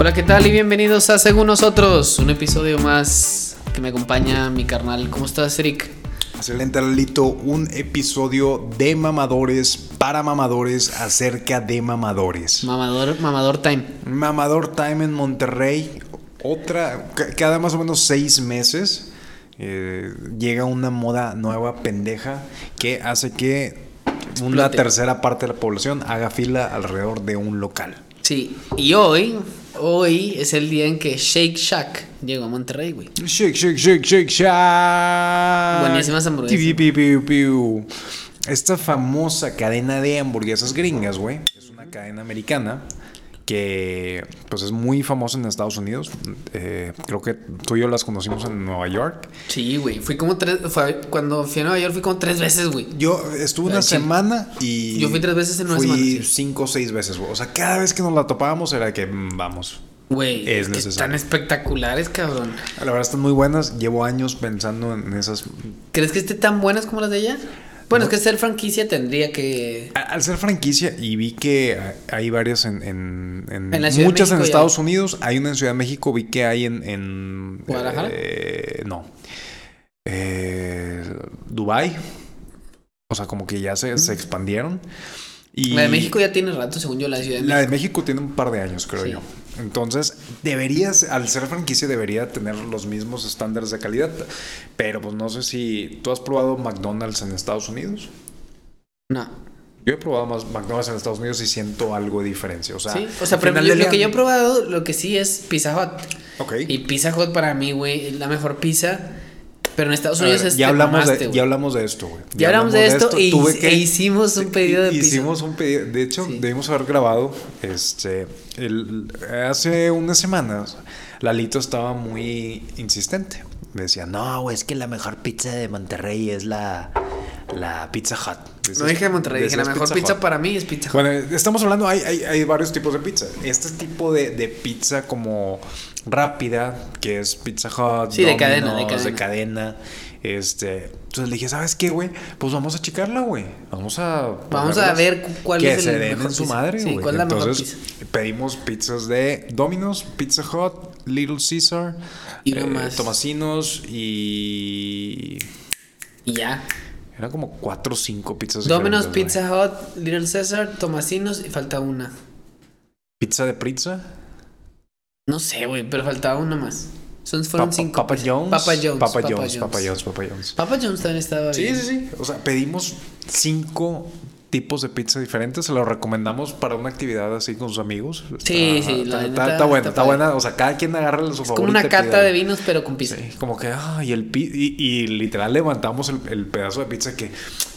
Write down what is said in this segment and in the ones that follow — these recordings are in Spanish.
Hola, ¿qué tal? Y bienvenidos a Según Nosotros, un episodio más que me acompaña mi carnal. ¿Cómo estás, Eric? Excelente, Lalito. Un episodio de mamadores para mamadores acerca de mamadores. Mamador, mamador time. Mamador Time en Monterrey. Otra, ca- cada más o menos seis meses eh, llega una moda nueva pendeja que hace que una tercera parte de la población haga fila alrededor de un local. Sí, y hoy, hoy es el día en que Shake Shack llegó a Monterrey, güey. Shake, shake, shake, shake, shake. Buenísimas hamburguesas. Piu, piu, piu, piu. Esta famosa cadena de hamburguesas gringas, güey, es una cadena americana que pues es muy famosa en Estados Unidos. Eh, creo que tú y yo las conocimos en Nueva York. Sí, güey. Fui como tres. fue- cuando fui a Nueva York fui como tres veces, güey. Yo estuve una Al chile. semana y... Yo fui tres veces en una fui semana, sí. cinco o seis veces, güey. O sea, cada vez que nos la topábamos era que mm, vamos. Güey, Es que están espectaculares, cabrón. La verdad están muy buenas. Llevo años pensando en esas ¿Crees que esté tan buenas como las de ella? Bueno, es que ser franquicia tendría que. A- Al ser franquicia y vi que hay varias en, en, en- En la muchas en ya Estados. Unidos, hay una en Ciudad de México, vi que hay en, en ¿Guadalajara? eh, no, eh, Dubai, o sea como que ya se, se expandieron y La de México ya tiene rato, según yo, la Ciudad de la México. de México tiene un par de años, creo Sí. yo. Entonces, deberías, al ser franquicia, debería tener los mismos estándares de calidad. Pero pues no sé si tú has probado McDonald's en Estados Unidos. No. Yo he probado más McDonald's en Estados Unidos y siento algo de diferencia. O sea, Sí, o sea, pero yo- lo que yo he probado, lo que sí es Pizza Hut. Ok. Y Pizza Hut para mí, güey, es la mejor pizza. Pero en Estados Unidos ver, es ya, hablamos mamaste, de, ya hablamos de esto, güey. Ya hablamos de esto y- Tuve que- e hicimos un pedido de pizza. Hicimos un pedido. De hecho, Sí. debimos haber grabado. Este. el- hace unas semanas, Lalito estaba muy insistente. Me decía, no, güey, es que la mejor pizza de Monterrey es la, la Pizza Hut. No dije Monterrey, dije la mejor pizza, para mí es Pizza Hut. Bueno, estamos hablando, hay, hay, hay varios tipos de pizza. Este tipo de, de pizza como rápida, que es Pizza Hut, Sí, de cadena, de Domino's, cadena. Este, entonces le dije, ¿sabes qué, güey? Pues vamos a checarla, güey. Vamos a Vamos a ver cu- cuál que es el se den mejor en su pizza. madre, Sí. ¿cuál es la mejor Entonces pedimos pizzas de Domino's, Pizza Hut, Little Caesar, Y más. Tomasinos y Y ya. Eran como cuatro o cinco pizzas. Domino's. Pizza Hut, Little Caesar, Tomasinos y falta una. Pizza de pizza. No sé, güey, pero faltaba una más. Son, fueron Papa, cinco. Papa. John's. Papa John's. Papa John's. Papa John's. Papa John's. Papa John's también estaba Sí, bien. sí, sí. O sea, pedimos cinco tipos de pizza diferentes. Se los recomendamos para una actividad así con sus amigos. Sí, Está- sí, Está, está, está buena, está buena. O sea, cada quien agarra su Es favorito. como una y cata de vinos, pero con pizza. Sí, como que, ay, el pi y, y literal levantamos el, el pedazo de pizza que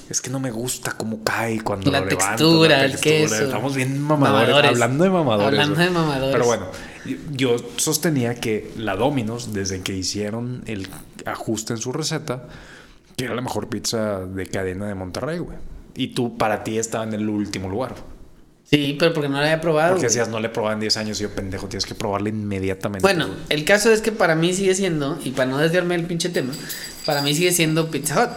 es que no me gusta cómo cae cuando La lo textura, la el queso. Estamos bien mamadores, Mamadores. hablando de mamadores. Hablando de mamadores. Pero bueno, yo sostenía que la Domino's, desde que hicieron el ajuste en su receta, que era la mejor pizza de cadena de Monterrey, güey. Y tú, para ti, estaba en el último lugar. Sí, pero porque no la había probado. Porque decías, no le probaban 10 años y yo, pendejo, tienes que probarla inmediatamente. Bueno, güey. el caso es que para mí sigue siendo, y para no desviarme del pinche tema, para mí sigue siendo Pizza Hut.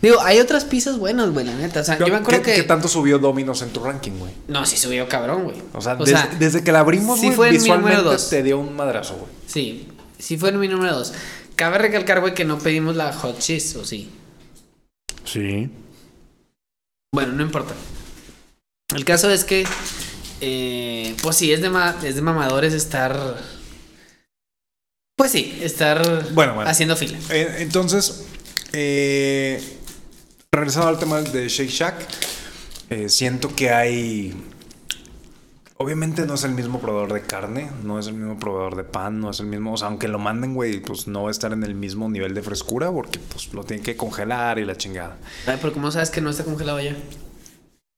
Digo, hay otras pizzas buenas, güey, la neta. O sea, yo me acuerdo ¿Qué, que. qué tanto subió Domino's en tu ranking, güey? No, sí subió cabrón, güey. O sea, des- desde que la abrimos, sí güey, fue en mi visualmente dos. te dio un madrazo, güey. Sí, sí fue en mi número dos. Cabe recalcar, güey, que no pedimos la hot cheese, ¿o sí? Sí. Bueno, no importa. El caso es que, eh, pues sí, es de, ma- es de mamadores estar... Pues sí, estar Bueno, bueno. haciendo fila. Eh, entonces, eh, regresando al tema de Shake Shack, eh, siento que hay. Obviamente no es el mismo proveedor de carne, no es el mismo proveedor de pan, no es el mismo. O sea, aunque lo manden, güey, pues no va a estar en el mismo nivel de frescura porque pues lo tienen que congelar y la chingada. Ay, pero ¿cómo sabes que no está congelado ya?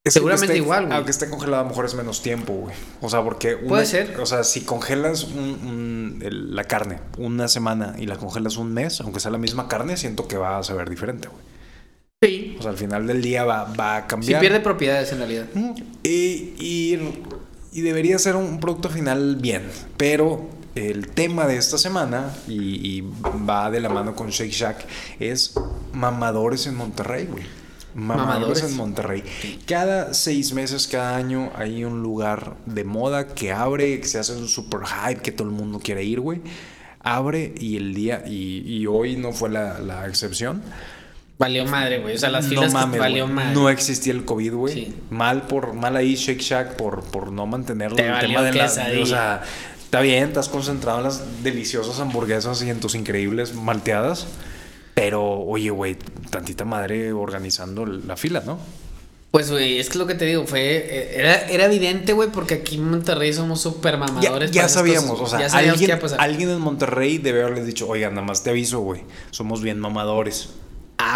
Es Seguramente esté- igual, güey. Aunque esté congelado, a lo mejor es menos tiempo, güey. O sea, porque. una- Puede ser. O sea, si congelas un- un- el- la carne una semana y la congelas un mes, aunque sea la misma carne, siento que va a saber diferente, güey. Sí. O sea, al final del día va, va a Sí cambiar. pierde propiedades en realidad. Y, y, y debería ser un producto final bien. Pero el tema de esta semana, y, y va de la mano con Shake Shack, es mamadores en Monterrey, güey. Mamadores, Mamadores. en Monterrey. Cada seis meses, cada año, hay un lugar de moda que abre, que se hace un super hype, que todo el mundo quiere ir, güey. Abre y el día, y, y hoy no fue la, la excepción. Valió madre, güey. O sea, las no filas que mames, valió güey. madre. No existía el COVID, güey. Sí. Mal por, mal ahí Shake Shack por, por no mantenerlo. Te el valió tema de la, o sea, está bien, estás concentrado en las deliciosas hamburguesas y en tus increíbles malteadas. Pero, oye, güey, tantita madre organizando la fila, ¿no? Pues, güey, es que lo que te digo fue. eh, Era, era evidente, güey, porque aquí en Monterrey somos súper mamadores. ya sabíamos, cosas. o sea, ya sabíamos qué alguien, iba a pasar. alguien en Monterrey debe haberles dicho, oigan, nada más te aviso, güey, somos bien mamadores.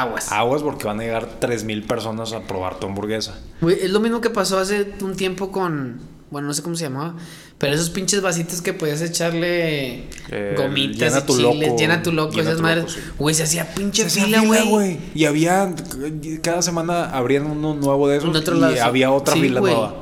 Aguas. Aguas porque van a llegar 3.000 personas a probar tu hamburguesa. Güey, es lo mismo que pasó hace un tiempo con. Bueno, no sé cómo se llamaba. Pero esos pinches vasitos que podías echarle Eh, gomitas llena y tu chiles, loco, llena tu loco, llena esas tu madres. loco, sí. Güey, se hacía pinche Se fila, güey. Y había, cada semana abrían uno nuevo de esos otro y lado, había otra Sí, fila güey. nueva.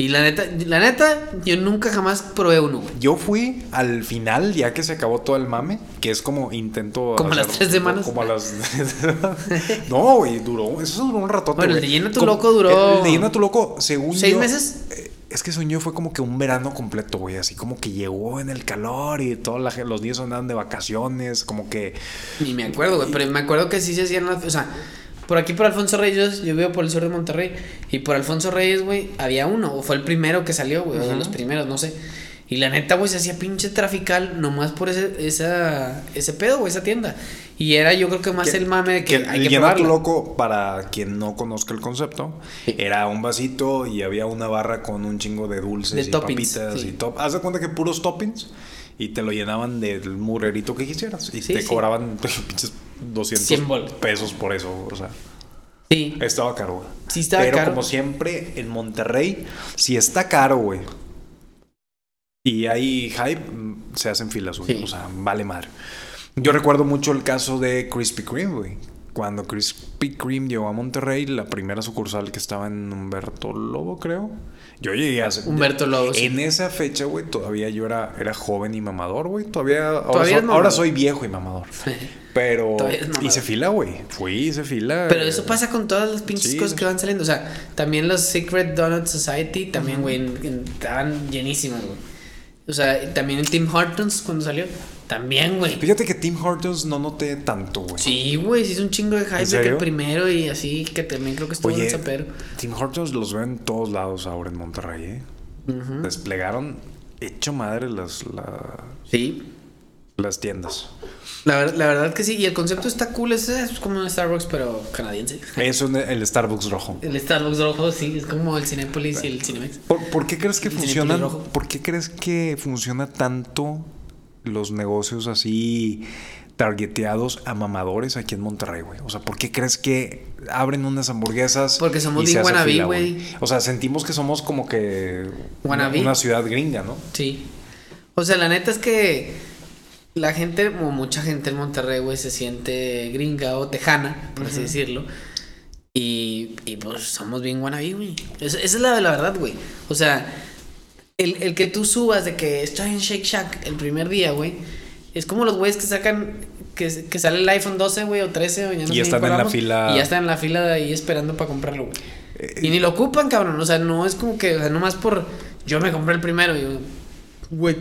Y la neta, la neta, yo nunca jamás probé uno, güey. Yo fui al final, ya que se acabó todo el mame, que es como intento. ¿Como a las tres semanas? Como a las. no, güey, duró. Eso duró un ratote. Bueno, el de Llena tu Como- Loco duró- El de Llena tu Loco, según. ¿Seis yo, meses? eh, Es que yo fue como que un verano completo, güey. Así como que llegó en el calor y todos los niños andaban de vacaciones. Como que. Ni me acuerdo, güey. Pero me acuerdo que sí se hacían las. O sea, por aquí por Alfonso Reyes, yo vivo por el sur de Monterrey. Y por Alfonso Reyes, güey, había uno. O fue el primero que salió, güey. O de los primeros, no sé. Y la neta, güey, se hacía pinche trafical nomás por ese, esa, ese pedo, güey, esa tienda. Y era yo creo que más Que- el mame de que, hay que Llena tu probarla. loco, para quien no conozca el concepto, era un vasito y había una barra con un chingo de dulces De y toppings, papitas sí. y top. Haz de cuenta que puros toppings y te lo llenaban del murerito que quisieras y Sí, te sí. cobraban pinches 200 100 bolas. pesos por eso, o sea, Sí. estaba caro. güey. Sí estaba Pero caro. como siempre en Monterrey, si está caro, güey. Y hay hype, mm, se hacen filas, güey. Sí. O sea, vale madre. Yo recuerdo mucho el caso de Krispy Kreme, güey. Cuando Krispy Kreme llegó a Monterrey, la primera sucursal que estaba en Humberto Lobo, creo. Yo llegué a... Humberto Lobo, sí. En esa fecha, güey, todavía yo era, era joven y mamador, güey. Todavía... Ahora, Todavía soy, es mamador. ahora soy viejo y mamador. Pero... Hice fila, güey. Fui, hice fila. Pero eso pasa con todas las pinches Sí, cosas que van saliendo. O sea, también los Secret Donut Society, también, güey, estaban llenísimas, güey. O sea, también en Tim Hortons cuando salió. También, güey. Fíjate que Tim Hortons no noté tanto, güey. Sí, güey, sí es un chingo de hype de que el primero y así, que también creo que estuvo en Oye, el zapero. Tim Hortons los veo en todos lados ahora en Monterrey, ¿eh? Desplegaron hecho madre las, la- Sí. Las tiendas. La, ver- la verdad que sí. Y el concepto está cool. Es, es como un Starbucks, pero canadiense. Eso es el Starbucks rojo. El Starbucks rojo, sí, es como el Cinépolis y el Cinemex. ¿Por, por qué crees que funcionan? ¿Por qué crees que funciona tanto los negocios así targeteados a mamadores aquí en Monterrey, güey? O sea, ¿por qué crees que abren unas hamburguesas? Porque somos bien wannabe, güey. O sea, sentimos que somos como que Wannabe. una ciudad gringa, ¿no? Sí. O sea, la neta es que la gente, o mucha gente en Monterrey, güey, se siente gringa o tejana, por así decirlo. Y, y pues somos bien wannabe, güey. Esa, esa es la, la verdad, güey. O sea, el, el que tú subas de que estoy en Shake Shack el primer día, güey, es como los güeyes que sacan, que, que sale el iPhone 12, güey, o 13, o ya no Y sé están en la fila- Y ya están en la fila de ahí esperando para comprarlo, güey. Eh, Y ni lo ocupan, cabrón. O sea, no es como que, o sea, nomás por. Yo me compré el primero. y güey.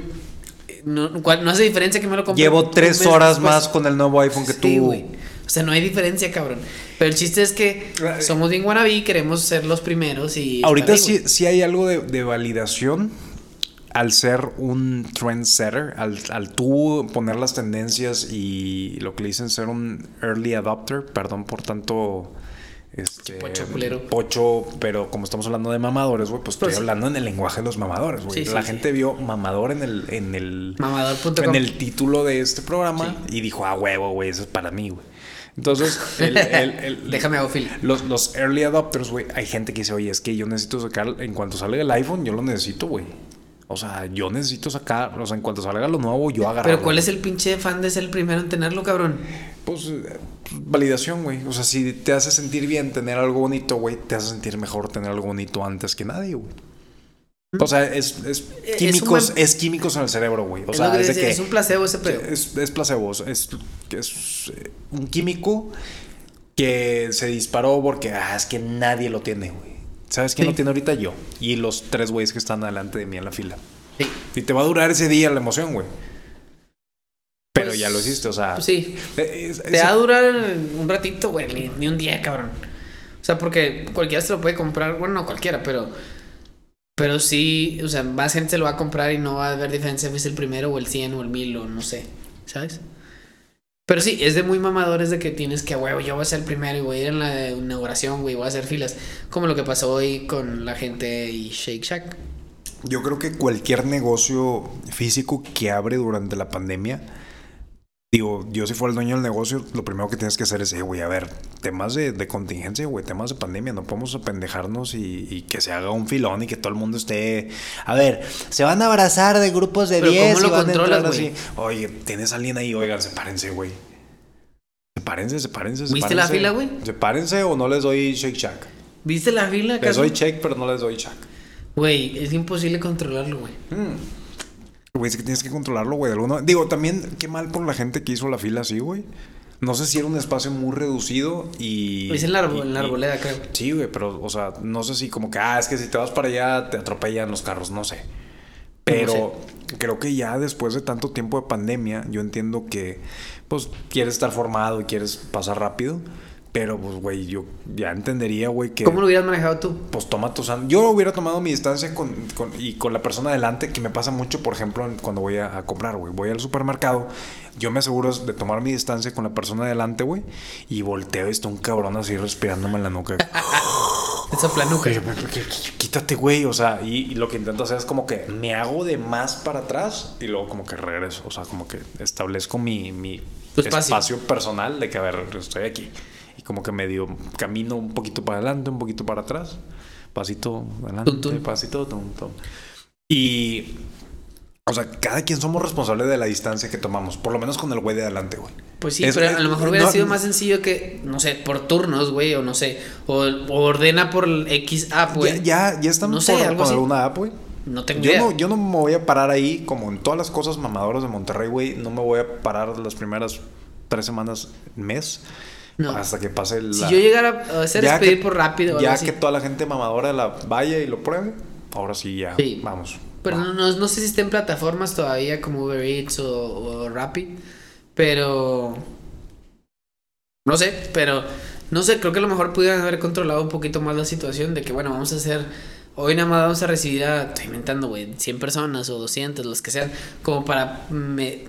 No, no hace diferencia que me lo compré. Llevo tres horas después. más con el nuevo iPhone que Sí, tú. güey. O sea, no hay diferencia, cabrón. Pero el chiste es que somos bien wannabe y queremos ser los primeros y. Ahorita ahí, sí, sí hay algo de, de validación al ser un trendsetter, al, al tú poner las tendencias y lo que le dicen ser un early adopter, perdón por tanto este Pocho culero. pocho, pero como estamos hablando de mamadores, güey, pues estoy Pues hablando en el lenguaje de los mamadores, güey. Sí, La sí. gente vio mamador en el en el en el título de este programa y dijo, "Ah, huevo, güey, eso es para mí, güey." Entonces, el- el- el- Déjame hago los, los early adopters, güey, hay gente que dice, oye, es que yo necesito sacar, en cuanto salga el iPhone, yo lo necesito, güey. O sea, yo necesito sacar, o sea, en cuanto salga lo nuevo, yo agarro. Pero ¿cuál es el pinche fan de ser el primero en tenerlo, cabrón? Pues eh, validación, güey. O sea, si te hace sentir bien tener algo bonito, güey, te hace sentir mejor tener algo bonito antes que nadie, güey. O sea, es, es químicos, buen- es químicos en el cerebro, güey. O es, sea, que es de que es un placebo ese pedo. es, es placebo, es, es, es, eh, un químico que se disparó porque, ah, es que nadie lo tiene, güey. ¿Sabes quién Sí. lo tiene ahorita? Yo. Y los tres güeyes que están delante de mí en la fila. Sí. Y te va a durar ese día la emoción, güey. Pero Pues, ya lo hiciste, o sea. Pues sí. eh, es- Te va a durar un ratito, güey, ni, ni un día, cabrón. O sea, porque cualquiera se lo puede comprar. Bueno, no cualquiera, pero. Pero sí, o sea, más gente se lo va a comprar y no va a haber diferencia si es el primero o el 100 o el 1000 o no sé, ¿sabes? Pero sí, es de muy mamadores de que tienes que, huevo, yo voy a ser el primero y voy a ir en la inauguración, güey, voy a hacer filas. Como lo que pasó hoy con la gente y Shake Shack. Yo creo que cualquier negocio físico que abre durante la pandemia, digo, yo si fuera el dueño del negocio, lo primero que tienes que hacer es, eh, güey, a ver, temas de, de contingencia, güey, temas de pandemia, no podemos apendejarnos y, y que se haga un filón y que todo el mundo esté, a ver, se van a abrazar de grupos de Pero 10 ¿cómo lo y van a controlas, entrar güey? así. Oye, tienes a alguien ahí, oigan, sepárense, güey. Sepárense, sepárense, ¿Viste sepárense. la fila, güey? Sepárense o no les doy Shake Shack. ¿Viste la fila, Les doy check, pero no les doy Shack. Güey, es imposible controlarlo, güey. Güey, es que tienes que controlarlo, güey. alguna- Digo, también, qué mal por la gente que hizo la fila así, güey. No sé si era un espacio muy reducido y. Es y- en la arboleda, creo. Sí, güey, pero, o sea, no sé si como que, ah, es que si te vas para allá te atropellan los carros, no sé. Pero creo que ya después de tanto tiempo de pandemia, yo entiendo que, pues, quieres estar formado y quieres pasar rápido. Pero, pues, güey, yo ya entendería, güey, que ¿Cómo lo hubieras manejado tú? pues toma tu san- Yo hubiera tomado mi distancia con, con- y con la persona delante, que me pasa mucho, por ejemplo, cuando voy a, a comprar, güey. Voy al supermercado, yo me aseguro de tomar mi distancia con la persona delante, güey, y volteo y está un cabrón así respirándome en la nuca. Esa planuca. Oye, ¿qué- qué- qué- Quítate, güey. O sea, y, y lo que intento hacer es como que me hago de más para atrás y luego como que regreso. O sea, como que establezco mi, mi espacio personal de que, a ver, estoy aquí. Como que medio camino un poquito para adelante, un poquito para atrás. Pasito adelante, Tun, tun. pasito, tum, tum. Y... O sea, cada quien somos responsables de la distancia que tomamos. Por lo menos con el güey de adelante, güey. Pues sí, Es- pero a lo mejor hubiera no- sido más sencillo que, no sé, por turnos, güey, o no sé, o, o ordena por el X app, güey. Ya, ya, ya están No sé, por- algo con así. alguna app, güey. No tengo Yo idea. no, yo no me voy a parar ahí, como en todas las cosas mamadoras de Monterrey, güey. No me voy a parar las primeras tres semanas, mes, No. hasta que pase la. Si yo llegara a hacer Ya es pedir que- por rápido Ya que toda la gente mamadora la vaya y lo pruebe, ahora sí ya. Sí. Vamos. Pero no, no, no sé si está en plataformas todavía como Uber Eats o, o Rappi, pero... No sé, pero... No sé, creo que a lo mejor pudieran haber controlado un poquito más la situación de que, bueno, vamos a hacer... Hoy nada más vamos a recibir a, estoy inventando, güey, 100 personas o 200, los que sean, como para me-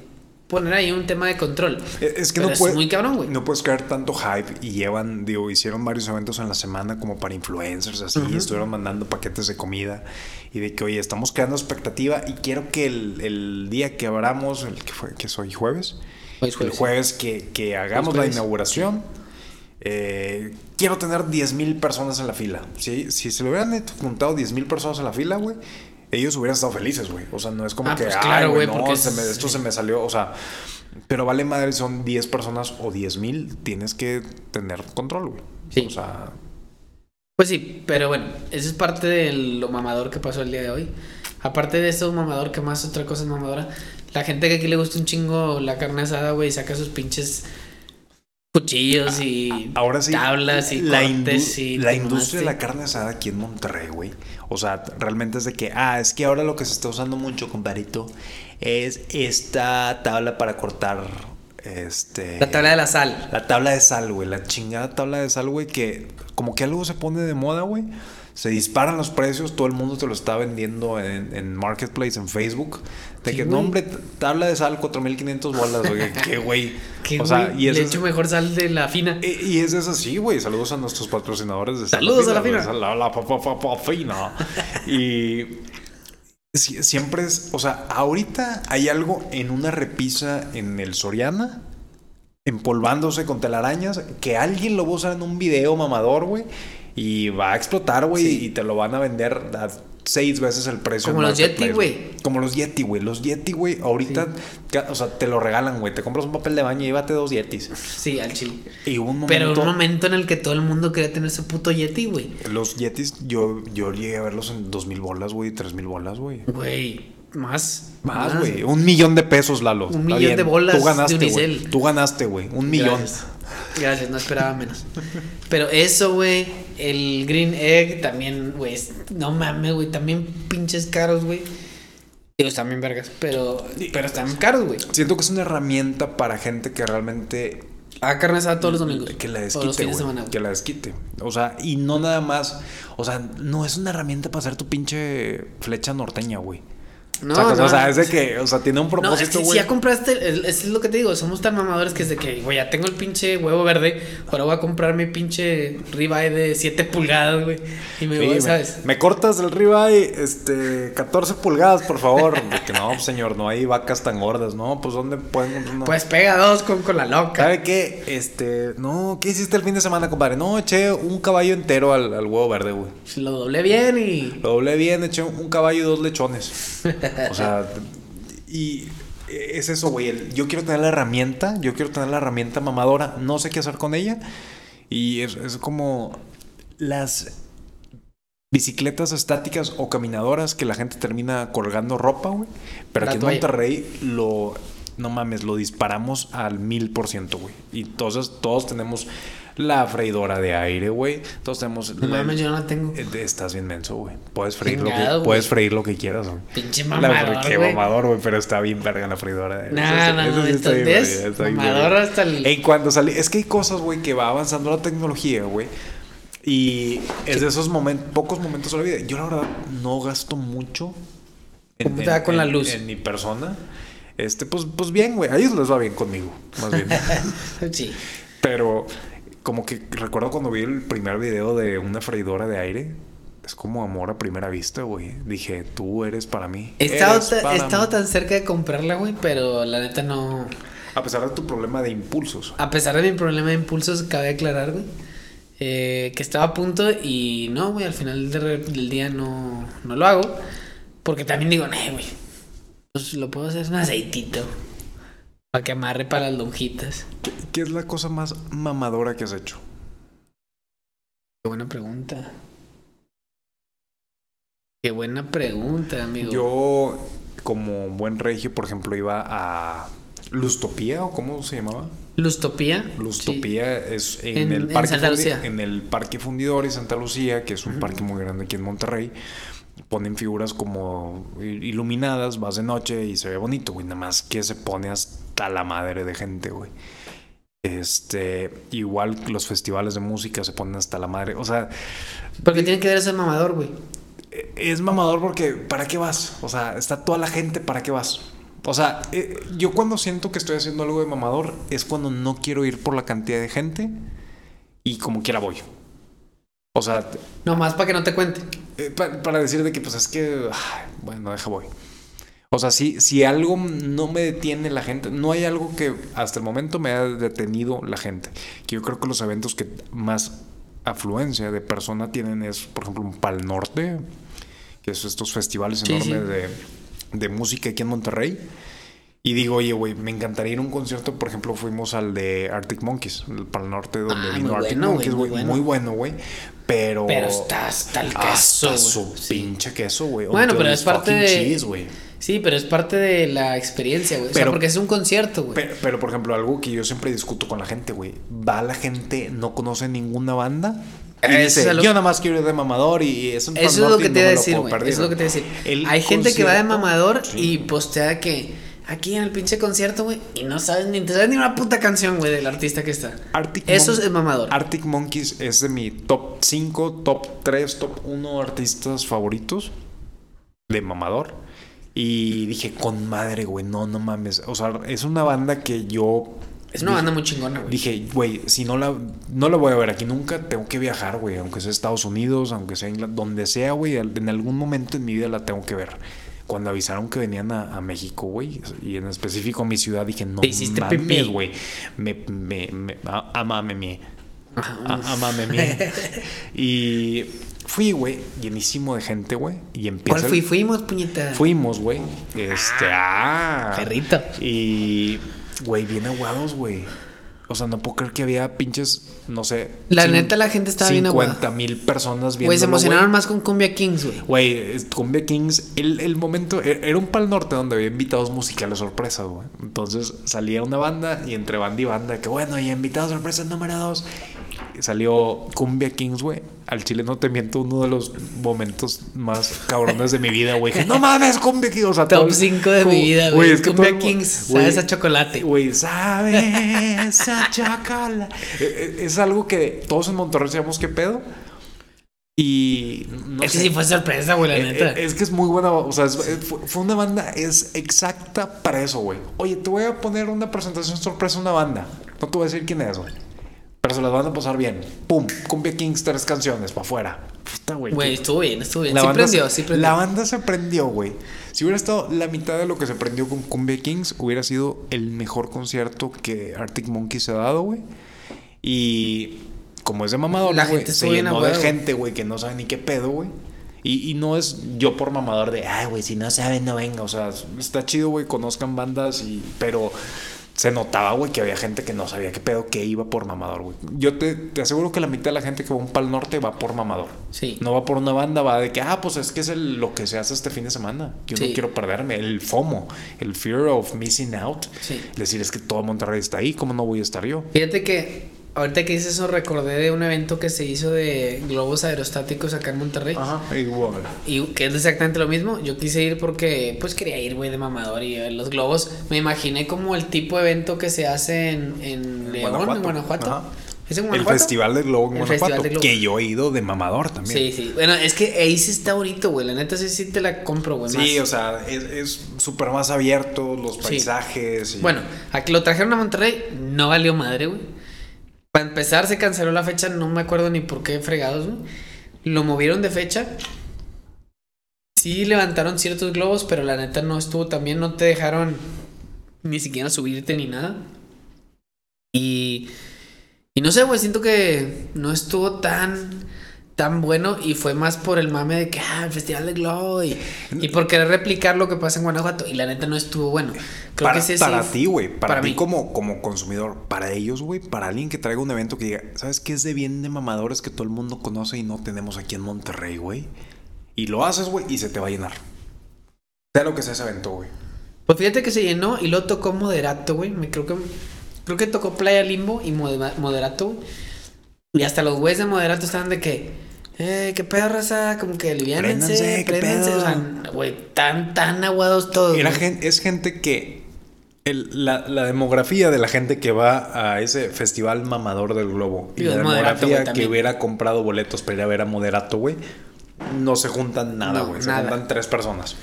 poner ahí un tema de control. Es que Pero no es puede- muy cabrón, güey. No puedes crear tanto hype y llevan, digo, hicieron varios eventos en la semana como para influencers así, Ujú. estuvieron mandando paquetes de comida y de que, oye, estamos creando expectativa y quiero que el, el día que abramos, el que fue, que soy jueves, Hoy es el jueves. jueves que, que hagamos la jueves. inauguración, eh, quiero tener 10 mil personas en la fila. ¿sí? Si se le hubieran juntado 10 mil personas en la fila, güey, ellos hubieran estado felices, güey. O sea, no es como Ah, que, pues "Ay, claro, güey, no, se me- esto se me salió, o sea, pero vale madre, son 10 personas o 10 mil, tienes que tener control, güey. Sí. O sea, Pues sí, pero bueno, eso es parte de lo mamador que pasó el día de hoy. Aparte de eso, mamador, que más otra cosa es mamadora. La gente que aquí le gusta un chingo la carne asada, güey, saca sus pinches cuchillos y ahora sí, tablas y la, cortes y la industria de la carne asada aquí en Monterrey, güey. O sea, realmente es de que, ah, es que ahora lo que se está usando mucho, compadrito, es esta tabla para cortar, este... La tabla de la sal. La tabla de sal, güey. La chingada tabla de sal, güey, que como que algo se pone de moda, güey. Se disparan los precios, todo el mundo te lo está vendiendo en, en Marketplace, en Facebook. De que, no, hombre, tabla de sal, 4500 bolas, güey. ¿Qué, güey? Que o sea, güey, y le eso echo mejor sal de la fina. y, y ese es así, güey. Saludos a nuestros patrocinadores de Sal Saludos a la fina. Sal- La, la fina. y si- siempre es, o sea, ahorita hay algo en una repisa en el Soriana, empolvándose con telarañas, que alguien lo va a usar en un video mamador, güey. Y va a explotar, güey, Sí. y te lo van a vender a seis veces el precio. Como los Yeti, güey. Como los Yeti, güey. Los Yeti, güey, ahorita, o sea, te lo regalan, güey. Te compras un papel de baño y llévate dos Yetis. Sí, al chile. Y hubo un momento. Pero un momento en el que todo el mundo quería tener ese puto Yeti, güey. Los Yetis, yo, yo llegué a verlos en dos mil bolas, güey, tres mil bolas, güey. Güey. Más. Más, güey. Un millón de pesos, Lalo. Un millón de bolas Tú ganaste, de güey. Tú ganaste, güey. Un millón. Gracias. Gracias, no esperaba menos. Pero eso, güey, el Green Egg también, güey, no mames, güey, también pinches caros, güey. Están bien vergas, pero, pero están caros, güey. Siento que es una herramienta para gente que realmente Haga carne asada todos los domingos. que la O los desquite, fines de semana. Que la desquite. O sea, y no nada más. O sea, no es una herramienta para hacer tu pinche flecha norteña, güey. No, no. O sea, es de que, o sea, tiene un No, es propósito, que si ya compraste, el- es lo que te digo, somos tan mamadores que es de que, güey, ya tengo el pinche huevo verde, ahora voy a comprar mi pinche ribeye de 7 pulgadas, güey, y me Sí, voy, me- ¿sabes? Me, cortas el ribeye, este, 14 pulgadas, por favor. De que no, señor, no hay vacas tan gordas, ¿no? Pues, ¿dónde pueden comprar una? Pues pega dos con, con la loca. ¿Sabe qué? Este, no, ¿qué hiciste el fin de semana, compadre? No, eché un caballo entero al, al huevo verde, güey. Lo doblé bien y... Lo doblé bien, eché un caballo y dos lechones. O sea, y es eso, güey. Yo quiero tener la herramienta, yo quiero tener la herramienta mamadora, no sé qué hacer con ella. Y es, es como las bicicletas estáticas o caminadoras que la gente termina colgando ropa, güey. Pero La aquí en. Monterrey lo, no mames, lo disparamos al mil por ciento, güey. Y entonces todos tenemos la freidora de aire, güey. Todos tenemos... No la- mames, yo no la tengo. eh, Estás bien menso, güey. Puedes freír, lo que, puedes freír lo que quieras, güey. Pinche La- mamador, qué güey. mamador, güey, pero está bien verga la freidora. Eso No, sí- no, no, sí bien entonces, está bien mamador verga. hasta el- En cuanto salí, es que hay cosas, güey, que va avanzando la tecnología, güey. Y es de esos momentos, pocos momentos de la vida. Yo la verdad no gasto mucho ¿Cómo te va con la luz? en mi persona. Este, pues, pues bien, güey. A ellos les va bien conmigo, más bien. sí. Pero como que recuerdo cuando vi el primer video de una freidora de aire. Es como amor a primera vista, güey. Dije, tú eres para mí. He estado, para he estado mí. tan cerca de comprarla, güey, pero la neta no... A pesar de tu problema de impulsos. A pesar de mi problema de impulsos, cabe aclarar, güey, eh, que estaba a punto y no, güey, al final de- del día no, no lo hago. Porque también digo, no, güey, pues lo puedo hacer en aceitito. Para que amarre para las lonjitas. ¿Qué, qué es la cosa más mamadora que has hecho? Qué buena pregunta. Qué buena pregunta, amigo. Yo, como buen regio, por ejemplo, iba a Lustopía, o cómo se llamaba. Lustopía. Lustopía es en, En- el en parque Santa Lucía. en el Parque Fundidor y Santa Lucía, que es un parque muy grande aquí en Monterrey. Ponen figuras como iluminadas, vas de noche y se ve bonito, güey. Nada más que se pone hasta la madre de gente, güey. Este, igual los festivales de música se ponen hasta la madre. O sea, Porque tiene que ver ese mamador, güey. es mamador porque ¿para qué vas? O sea, está toda la gente, ¿para qué vas? O sea, eh, yo cuando siento que estoy haciendo algo de mamador es cuando no quiero ir por la cantidad de gente y como quiera voy. O sea, Nomás para que no te cuente. eh, pa- para decir de que pues es que, ay, bueno, deja voy. O sea, si, si algo no me detiene la gente, no hay algo que hasta el momento me haya detenido la gente. Que yo creo que los eventos que más afluencia de persona tienen es, por ejemplo, un Pal Norte, que es estos festivales Sí, enormes sí. De, de música aquí en Monterrey. Y digo, oye, güey, me encantaría ir a un concierto. Por ejemplo, fuimos al de Arctic Monkeys, el Pal Norte, donde Ah, vino Arctic bueno, Monkeys, güey. bueno. Muy bueno, güey. Pero. Pero está hasta el queso, Hasta su Sí. pinche queso, güey. Bueno, pero es parte de- cheese. Sí, pero es parte de la experiencia, güey. O sea, porque es un concierto, güey. Pero, pero, por ejemplo, algo que yo siempre discuto con la gente, güey. Va la gente, no conoce ninguna banda. Y dice, yo nada más quiero ir de mamador y es un Eso es lo que te no iba a decir, güey. perder, Eso es lo que te iba a decir. El Hay gente que va de mamador Sí. y postea que aquí en el pinche concierto, güey, y no sabes ni te sabes ni una puta canción, güey, del artista que está. Arctic Eso Mon- es mamador. Arctic Monkeys es de mi top 5, top 3, top 1 artistas favoritos de mamador. Y dije, con madre, güey, no, no mames. O sea, es una banda que yo. es una banda muy chingona, güey. Dije, güey, si no la, no la voy a ver aquí nunca, tengo que viajar, güey. Aunque sea Estados Unidos, aunque sea Inglaterra, donde sea, güey. En algún momento en mi vida la tengo que ver. Cuando avisaron que venían a, a México, güey, y en específico a mi ciudad, dije, no Te hiciste mames, güey. Me, me, me, amame a- Amame. Y fui, güey, llenísimo de gente, güey. Y empieza. ¿Cuál fui? Fuimos, puñeta. Fuimos, güey. Este, ah. Perrito. Y, güey, bien aguados, güey. O sea, no puedo creer que había pinches, no sé. La neta, la gente estaba bien 50 mil personas viendo. Güey, se emocionaron más con Cumbia Kings, güey. Güey, Cumbia Kings, el, el momento, e- era un pal norte donde había invitados musicales sorpresas, güey. Entonces salía una banda y entre banda y banda, que bueno, y invitados sorpresas número dos. Salió Cumbia Kings, güey. Al chile no te miento, uno de los momentos más cabrones de mi vida, güey. Que no mames, Cumbia Kings. O sea, Top el- 5 de como- mi vida, güey. es que Cumbia todo Kings, sabes a chocolate. Güey, sabes a chocolate. Eh, Es algo que todos en Monterrey sabemos qué pedo. Y no es que sé. sí fue sorpresa, güey, la Eh, neta. eh, Es que es muy buena, o sea, es- eh, fue, fue una banda, es exacta para eso, güey. Oye, te voy a poner una presentación sorpresa a una banda. No te voy a decir quién es, güey. Pero se las van a pasar bien. Pum, Cumbia Kings, tres canciones, para afuera. Puta, güey. Güey, estuvo bien, estuvo bien. la Sí banda prendió, se- sí prendió. La banda se prendió, güey. Si hubiera estado la mitad de lo que se prendió con Cumbia Kings, hubiera sido el mejor concierto que Arctic Monkeys se ha dado, güey. Y como es de mamador, La güey, gente se llenó de gente, güey, que no sabe ni qué pedo, güey. Y, y no es yo por mamador de, ay, güey, si no saben, no venga. O sea, está chido, güey, conozcan bandas, y pero se notaba, güey, que había gente que no sabía qué pedo, que iba por mamador, güey. Yo te, te aseguro que la mitad de la gente que va un pal norte va por mamador. Sí. No va por una banda, va de que, ah, pues es que es el- lo que se hace este fin de semana. Yo Sí. no quiero perderme. El FOMO, el fear of missing out. Sí. Decir, es que todo Monterrey está ahí, ¿cómo no voy a estar yo? Fíjate que ahorita que dices eso recordé de un evento que se hizo de globos aerostáticos acá en Monterrey. Ajá, igual. Y que es exactamente lo mismo. Yo quise ir porque, pues quería ir, güey, de mamador y ver los globos. Me imaginé como el tipo de evento que se hace en, en León, en Guanajuato. Ajá. ¿Es en El Guanajuato? Festival de Globo en El Guanajuato. Festival de Globo. Que yo he ido de mamador también. Sí, sí. Bueno, es que ahí sí está bonito, güey. La neta sí, sí te la compro, güey. Sí, más. o sea, es- súper más abierto, los Sí. paisajes. y- Bueno, a que lo trajeron a Monterrey no valió madre, güey. Para empezar, se canceló la fecha, no me acuerdo ni por qué fregados. Lo movieron de fecha. Sí levantaron ciertos globos, pero la neta no estuvo tan bien, no te dejaron ni siquiera subirte ni nada. Y, y no sé, güey, siento que no estuvo tan, tan bueno y fue más por el mame de que, ah, el Festival de Globo y, y por querer replicar lo que pasa en Guanajuato. Y la neta no estuvo bueno. Creo para, que ese sí para ti, güey. Para, para ti mí. como, como consumidor. Para ellos, güey. Para alguien que traiga un evento que diga, ¿sabes qué es de bien de mamadores que todo el mundo conoce y no tenemos aquí en Monterrey, güey? Y lo haces, güey, y se te va a llenar. Sea lo que sea ese evento, güey. Pues fíjate que se llenó y lo tocó Moderato, güey. Creo que creo que tocó Playa Limbo y Mode- Moderato. güey. Y hasta los güeyes de Moderato estaban de que, eh, qué pedo, raza, como que aliviánense, Préndanse. O sea, güey, tan, tan aguados todos. Era güey. gen- es gente que. el- la, la demografía de la gente que va a ese festival mamador del globo y la Moderato, demografía que hubiera comprado boletos para ir a ver a Moderato, güey, no se juntan nada, No, güey. se juntan tres personas.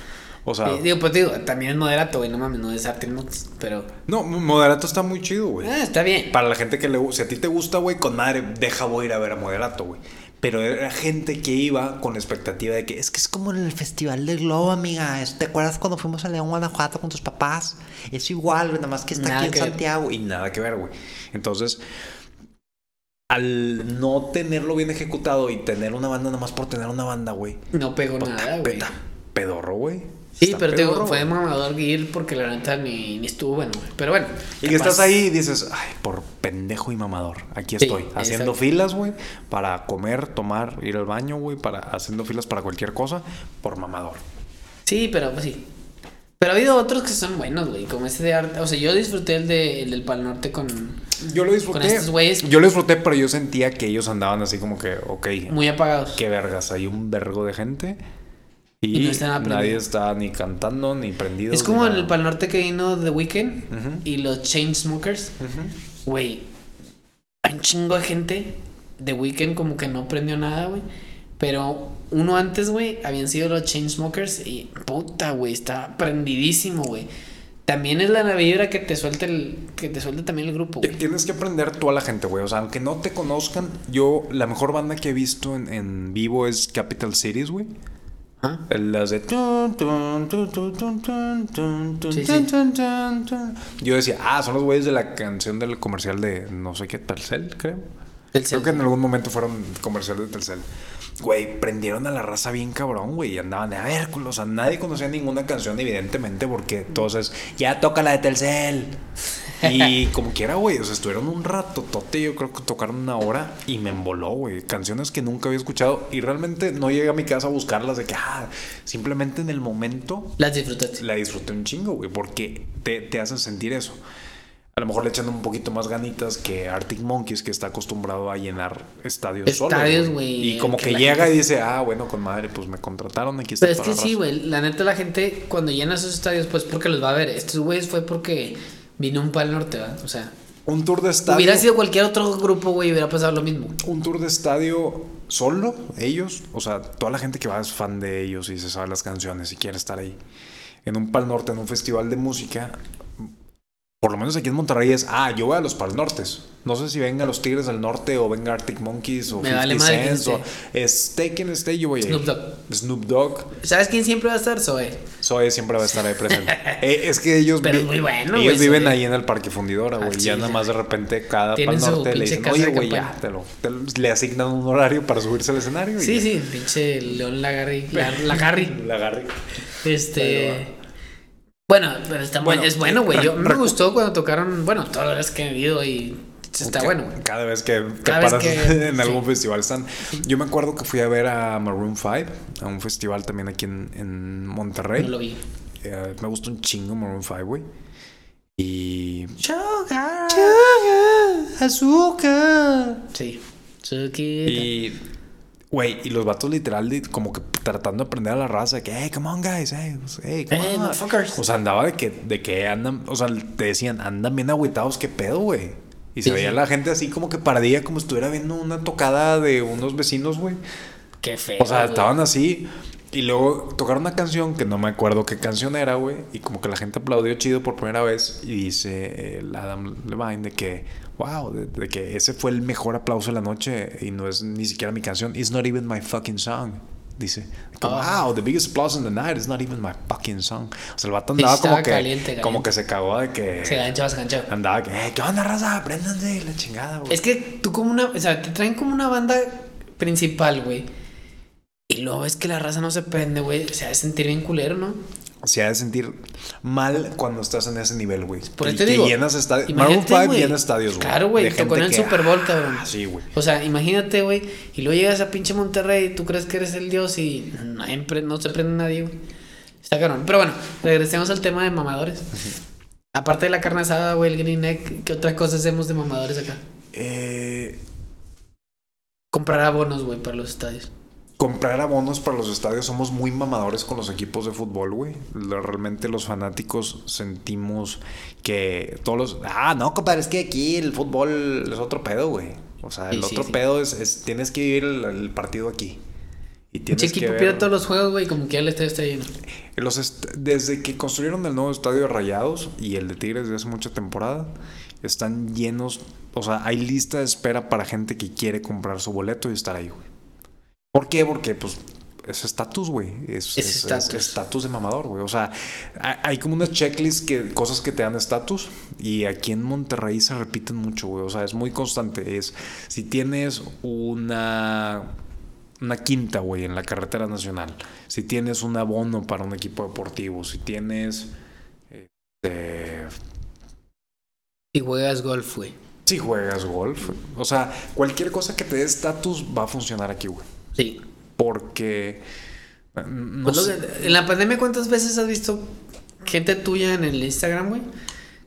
O sea, Y digo, pues digo, también es Moderato, güey, no mames, no es Monkeys, pero... no, Moderato está muy chido, güey. Ah, está bien. Para la gente que le gusta, si a ti te gusta, güey, con madre, deja voy a ir a ver a Moderato, güey. Pero era gente que iba con la expectativa de que es que es como en el Festival del Globo, amiga. ¿Te acuerdas cuando fuimos a León, Guanajuato con tus papás? Es igual, nada más que está Nada aquí en ver. Santiago. Y nada que ver, güey. Entonces, al no tenerlo bien ejecutado y tener una banda nada más por tener una banda, güey. No pegó pues, nada, güey. pedorro, güey. Sí, Está pero te digo, fue mamador ir porque la neta ni, ni estuvo bueno, güey. Pero bueno. Y que estás ahí y dices, ay, por pendejo y mamador. Aquí Sí, estoy, haciendo exacto. filas, güey, para comer, tomar, ir al baño, güey, para haciendo filas para cualquier cosa, por mamador. Sí, pero pues sí. Pero ha habido otros que son buenos, güey. Como ese de arte. O sea, yo disfruté el, de, el del Pal Norte con. Yo lo disfruté. Con estos güeyes. Yo lo disfruté, pero yo sentía que ellos andaban así como que, ok, Muy apagados. qué vergas, hay un vergo de gente. Y, Y no están nadie está ni cantando ni prendido. Es como el Pal Norte que vino The Weeknd Ujú. y los Chainsmokers. Güey, hay un chingo de gente. The Weeknd como que no prendió nada, güey. Pero uno antes, güey, habían sido los Chainsmokers y puta, güey, está prendidísimo, güey. También es la vibra que te suelta el que te suelta también el grupo, güey. Tienes que aprender tú a la gente, güey. O sea, aunque no te conozcan, yo, la mejor banda que he visto en, en vivo es Capital Cities, güey. Las de. Yo decía, ah, son los güeyes de la canción del comercial de no sé qué, Telcel, creo. Creo que en algún momento fueron comercial de Telcel. Güey, prendieron a la raza bien cabrón, güey. Y andaban de a ver, o sea, nadie conocía ninguna canción, evidentemente, porque entonces, ya toca la de Telcel. Y como quiera, güey, o sea, estuvieron un rato, tote, yo creo que tocaron una hora y me emboló, güey. Canciones que nunca había escuchado y realmente no llegué a mi casa a buscarlas de que, ah, simplemente en el momento Las disfrutaste. la disfruté un chingo, güey, porque te, te hacen sentir eso. A lo mejor le echan un poquito más ganitas que Arctic Monkeys, que está acostumbrado a llenar estadios, solos, Estadios, güey, Y como que llega gente- y dice, ah, bueno, con madre, pues me contrataron, aquí está Pero es que sí, raza". güey. La neta, la gente cuando llena esos estadios, pues porque los va a ver. Estos güeyes fue porque vino un pal norte, ¿verdad? O sea, Un tour de estadio. hubiera sido cualquier otro grupo, güey, hubiera pasado lo mismo. un tour de estadio solo, ellos, o sea, toda la gente que va es fan de ellos y se sabe las canciones y quiere estar ahí. En un Pal Norte, en un festival de música, por lo menos aquí en Monterrey es, ah, yo voy a los Pal Nortes. No sé si venga los Tigres del Norte o venga Arctic Monkeys o Me 50 vale Cent o Stay quien esté, yo voy a ir. Snoop Dogg. Snoop Dogg. ¿Sabes quién siempre va a estar? Zoe. Zoe siempre va a estar ahí presente. Eh, es que ellos, Pero vi- es muy bueno, ellos güey, viven Zoe. ahí en el Parque Fundidora, güey. Ah, ya sí, nada más de repente cada Pal Norte le dicen, oye, güey, campaña". ya, te lo, te lo- le asignan un horario para subirse al escenario. Sí, sí, pinche León Lagarri. La, Lagarri. La agarré. Este. Bueno, pero está Bueno, es bueno, güey. Yo me gustó cuando tocaron, bueno, todas las veces que he ido y está bueno, güey. Cada vez que te Cada paras que- en algún sí. festival están. Yo me acuerdo que fui a ver a Maroon 5, a un festival también aquí en, en Monterrey. No lo vi. Eh, me gustó un chingo Maroon 5, güey. Y. Sugar. azúcar. Sí. Suki. Y. Güey, y los vatos literal de- como que tratando de aprender a la raza, que, hey, come on, guys, hey, hey, come Hey, on". motherfuckers. O sea, andaba de que, de que andan, o sea, te decían, andan bien agüitados, qué pedo, güey. Y se Sí, veía sí. la gente así como que paradilla, como si estuviera viendo una tocada de unos vecinos, güey. Qué feo. O sea, güey. estaban así. Y luego tocaron una canción que no me acuerdo qué canción era, güey. Y como que la gente aplaudió chido por primera vez. Y dice el Adam Levine de que, wow, de, de que ese fue el mejor aplauso de la noche. Y no es ni siquiera mi canción. It's not even my fucking song. Dice, que, Ah. wow, the biggest applause in the night is not even my fucking song. O sea, el vato andaba como que, caliente, como que se cagó de que Se ganchó, se ganchó. andaba que, "Eh, ¿qué onda, raza? Apréndanse la chingada, güey. Es que tú como una, o sea, te traen como una banda principal, güey. Y luego es que la raza no se prende, güey. Se ha de sentir bien culero, ¿no? Se ha de sentir mal cuando estás en ese nivel, güey. Por Y eso te que digo. llenas estadios. Maroon 5 güey. llena estadios, güey. Claro, güey. Tocó en el que, Super Bowl, cabrón. ah, Sí, güey. O sea, imagínate, güey. Y luego llegas a pinche Monterrey, tú crees que eres el dios y no, se prende nadie, güey. Está cabrón. Pero bueno, regresemos al tema de mamadores. Aparte de la carne asada, güey, el green egg, ¿qué otra cosa hacemos de mamadores acá? Eh, Comprar abonos, güey, para los estadios. Comprar abonos para los estadios. Somos muy mamadores con los equipos de fútbol, güey. Realmente los fanáticos sentimos que todos los... Ah, no, compadre, es que aquí el fútbol es otro pedo, güey. O sea, el Sí, otro sí. pedo es, es- Tienes que vivir el, el partido aquí. Y tienes Pinche que equipo ver- pierde todos los juegos, güey, como que ya el estadio está lleno. Los est- desde que construyeron el nuevo estadio de Rayados y el de Tigres de hace mucha temporada, están llenos. O sea, hay lista de espera para gente que quiere comprar su boleto y estar ahí, güey. ¿Por qué? Porque, pues, es estatus, güey. Es Es es- estatus. es estatus de mamador, güey. O sea, hay, como una checklist que cosas que te dan estatus y aquí en Monterrey se repiten mucho, güey. O sea, es muy constante. Es si tienes una una quinta, güey, en la carretera nacional. Si tienes un abono para un equipo deportivo, si tienes este, Y juegas golf, güey. si juegas golf, o sea, cualquier cosa que te dé estatus va a funcionar aquí, güey. Sí. Porque no Pues sé- que- en la pandemia, ¿cuántas veces has visto gente tuya en el Instagram, güey?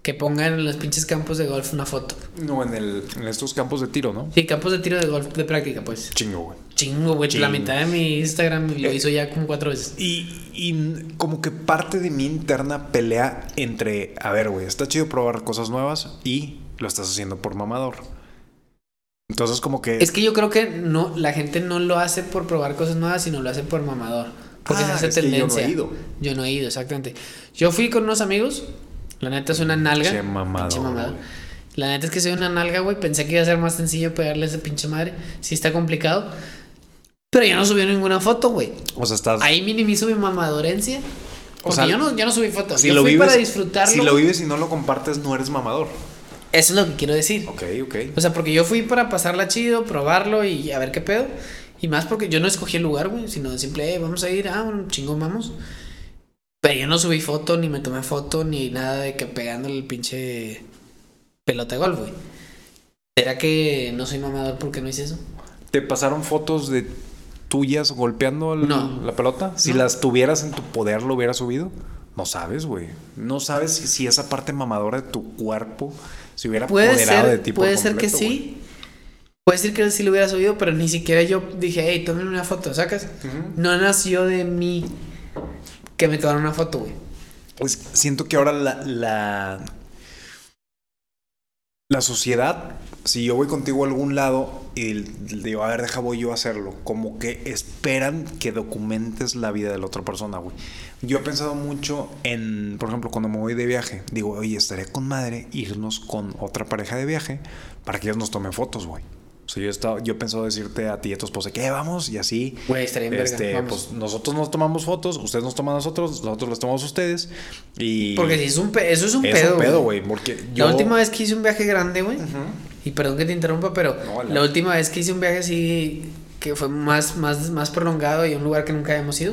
Que pongan en los pinches campos de golf una foto. no en el en estos campos de tiro, ¿no? Sí, campos de tiro de golf de práctica, pues. Chingo, güey. Chingo, güey. La mitad de mi Instagram lo Eh, hizo ya como cuatro veces. Y, y como que parte de mi interna pelea entre, a ver, güey, está chido probar cosas nuevas y lo estás haciendo por mamador. Entonces como que... Es que yo creo que no, la gente no lo hace por probar cosas nuevas, sino lo hace por mamador. Porque Ah, se hace es que yo no he tendencia. ido. Yo no he ido, exactamente. Yo fui con unos amigos. La neta es una nalga. Pinche mamador, Pinche. La neta es que soy una nalga, güey. Pensé que iba a ser más sencillo pegarle a esa pinche madre. Sí está complicado. Pero yo no subí ninguna foto, güey. O sea, estás... Ahí minimizo mi mamadorencia. Porque sea, yo, no, yo no subí fotos. si yo lo fui vives, para disfrutarlo. Si lo vives y no lo compartes, no eres mamador. Eso es lo que quiero decir. Ok, ok. O sea, porque yo fui para pasarla chido, probarlo y a ver qué pedo. Y más porque yo no escogí el lugar, güey, sino simple, eh, vamos a ir, ah, bueno, chingón, vamos. Pero yo no subí foto, ni me tomé foto, ni nada de que pegándole el pinche pelota de golf, güey. ¿Será que no soy mamador porque no hice eso? ¿Te pasaron fotos de tuyas golpeando el- No. la pelota? Si No. las tuvieras en tu poder, ¿lo hubieras subido? No sabes, güey. No sabes si esa parte mamadora de tu cuerpo se hubiera Puede apoderado ser, de ti puede ser que güey. sí. Puede ser que sí lo hubiera subido, pero ni siquiera yo dije, hey, tómenme una foto, ¿sacas? No nació de mí que me tomaron una foto, güey. Pues siento que ahora la, la, la sociedad, si yo voy contigo a algún lado y digo, a ver, deja voy yo a hacerlo, como que esperan que documentes la vida de la otra persona, güey. Yo he pensado mucho en, por ejemplo, cuando me voy de viaje, digo, oye, estaría con madre irnos con otra pareja de viaje para que ellos nos tomen fotos, güey. O sea, yo he, estado, yo he pensado decirte a ti y a tu esposa que vamos y así. Güey, estaría en verga, Este, pues nosotros nos tomamos fotos, ustedes nos toman a nosotros, nosotros les tomamos a ustedes. Y Porque si es un eso es un es pedo, un pedo, güey. Porque yo. La última vez que hice un viaje grande, güey, Ujú. y perdón que te interrumpa, pero No, la- la última vez que hice un viaje así, que fue más, más, más prolongado y un lugar que nunca habíamos ido,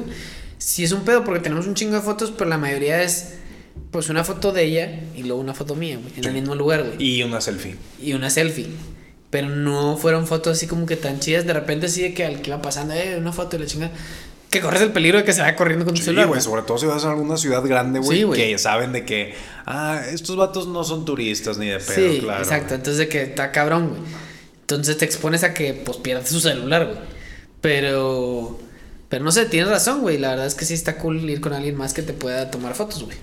sí es un pedo porque tenemos un chingo de fotos, pero la mayoría es pues una foto de ella y luego una foto mía, güey, en el mismo lugar, güey. Y una selfie. y una selfie. Pero no fueron fotos así como que tan chidas. De repente así de que al que iba pasando, eh, una foto y la chinga. Que corres el peligro de que se vaya corriendo con tu Sí, celular. güey. güey. Sobre todo si vas a alguna ciudad grande, güey. Sí, güey. que saben de que. Ah, estos vatos no son turistas ni de pedo, Sí, claro. exacto. Entonces de que está cabrón, güey. Entonces te expones a que pues pierdas su celular, güey. Pero. Pero no sé, tienes razón, güey. La verdad es que sí está cool ir con alguien más que te pueda tomar fotos, güey.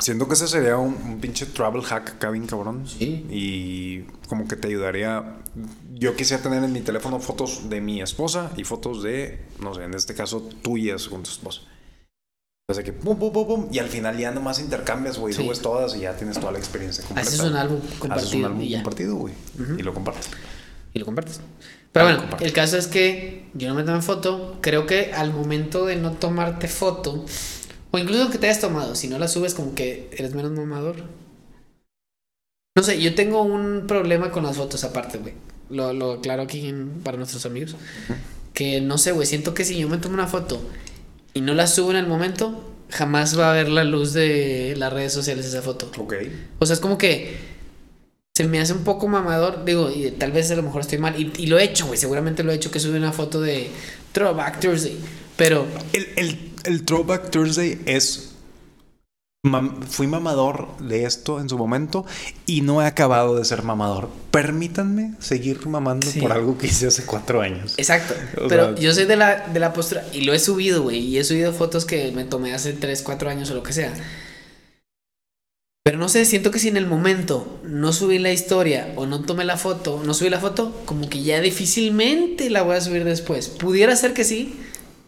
Siento que ese sería un, un pinche travel hack acá bien cabrón. Sí. Y como que te ayudaría. Yo quisiera tener en mi teléfono fotos de mi esposa y fotos de, no sé, en este caso tuyas con tu esposa. O sea que pum, pum, pum, pum. Y al final ya nomás intercambias, güey. Sí. Subes todas y ya tienes toda la experiencia completa. Haces un álbum Haces compartido un álbum y ya. compartido, güey. Y lo compartes. y lo compartes. Pero bueno, comparte. el caso es que yo no me tomé foto. Creo que al momento de no tomarte foto, o incluso que te hayas tomado, si no la subes, como que eres menos mamador. No sé, yo tengo un problema con las fotos aparte, güey. Lo, lo aclaro aquí en- para nuestros amigos. Que no sé, güey, siento que si yo me tomo una foto y no la subo en el momento, jamás va a ver la luz de las redes sociales esa foto. Ok. O sea, es como que se me hace un poco mamador. Digo, y tal vez a lo mejor estoy mal. Y, y lo he hecho, güey. Seguramente lo he hecho que sube una foto de Throwback Thursday. Pero El, el, el Throwback Thursday es. mam- fui mamador de esto en su momento y no he acabado de ser mamador. Permítanme seguir mamando Sí. por algo que hice hace cuatro años. Exacto. O Pero sea- yo soy de la, de la postura. Y lo he subido, güey. Y he subido fotos que me tomé hace 3, 4 años o lo que sea. Pero no sé, siento que si en el momento no subí la historia o no tomé la foto, no subí la foto, como que ya difícilmente la voy a subir después. Pudiera ser que sí,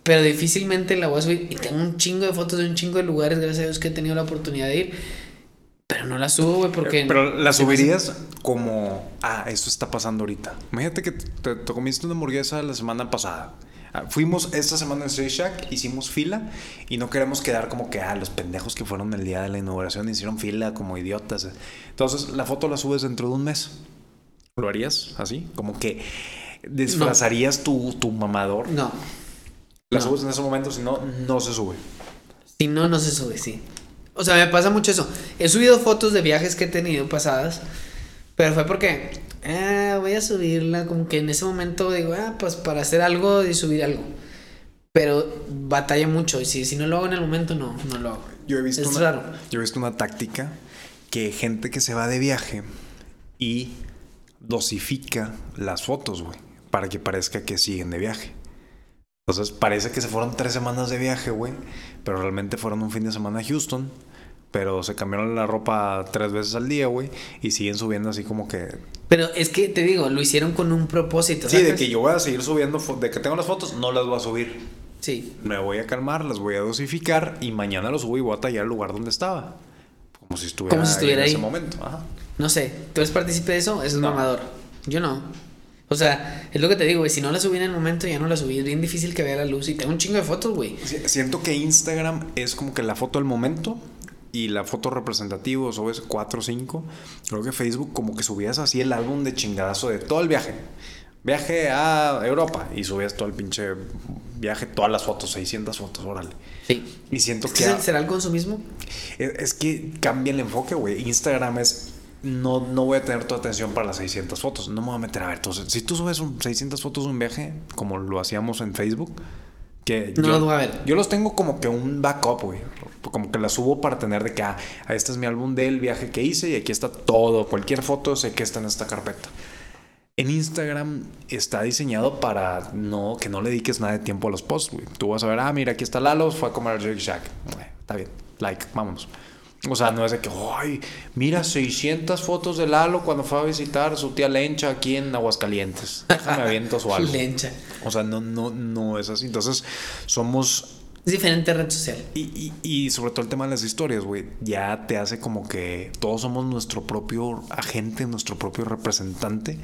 pero difícilmente la voy a subir. Y tengo un chingo de fotos de un chingo de lugares, gracias a Dios que he tenido la oportunidad de ir. Pero no la subo, güey, porque... Pero la me subirías como, ah, esto está pasando ahorita. Imagínate que te, te comiste una hamburguesa la semana pasada. Ah, Fuimos esta semana en Shake Shack, hicimos fila y no queremos quedar como que, ah, los pendejos que fueron el día de la inauguración hicieron fila como idiotas. Entonces, la foto la subes dentro de un mes. ¿Lo harías así? Como que disfrazarías tu, tu mamador. No. La no. subes en ese momento, si no, no se sube. Si no, no se sube, sí. O sea, me pasa mucho eso. He subido fotos de viajes que he tenido pasadas, pero fue porque, ah, voy a subirla, como que en ese momento digo, ah, pues para hacer algo y subir algo. Pero batalla mucho, y si, si no lo hago en el momento, no, no lo hago. Yo he visto Es una, raro. Yo he visto una táctica que gente que se va de viaje y dosifica las fotos, güey, para que parezca que siguen de viaje. Entonces parece que se fueron tres semanas de viaje, güey, pero realmente fueron un fin de semana a Houston, pero se cambiaron la ropa tres veces al día, güey, y siguen subiendo así como que... Pero es que te digo, lo hicieron con un propósito. Sí, de que yo voy a seguir subiendo, de que tengo las fotos, no las voy a subir. Sí. Me voy a calmar, las voy a dosificar y mañana los subo y voy a tallar el lugar donde estaba. Como si estuviera, Como si estuviera ahí en ese momento. Ajá. No sé, ¿tú eres partícipe de eso? Eso es No. mamador. Yo no. O sea, es lo que te digo, güey. Si no la subí en el momento, ya no la subí. Es bien difícil que vea la luz. Y tengo un chingo de fotos, güey. Si- Siento que Instagram es como que la foto del momento y la foto representativa, subes 4 o 5. Creo que Facebook como que subías así el álbum de chingadazo de todo el viaje. Viaje a Europa y subías todo el pinche viaje, todas las fotos, 600 fotos, órale. Sí. Y siento Es que... que ¿Será el consumismo? Es, es que cambia el enfoque, güey. Instagram es no, no voy a tener tu atención para las 600 fotos. No me voy a meter a ver. Entonces, si tú subes un 600 fotos de un viaje, como lo hacíamos en Facebook, que No yo, las voy a ver. yo los tengo como que un backup, güey. Como que las subo para tener de que, ah, este es mi álbum del viaje que hice y aquí está todo. Cualquier foto sé que está en esta carpeta. En Instagram está diseñado para no, que no le dediques nada de tiempo a los posts, güey. Tú vas a ver, ah, mira, aquí está Lalo, fue a comer al Shake Shack. Está bien, like, vámonos. O sea, no es de que, ay, mira, 600 fotos de Lalo cuando fue a visitar su tía Lencha aquí en Aguascalientes. Déjame aviento su algo. Lencha. O sea, no, no, no es así. Entonces, somos Es diferente red social. y, y- y sobre todo el tema de las historias, güey, ya te hace como que todos somos nuestro propio agente, nuestro propio representante.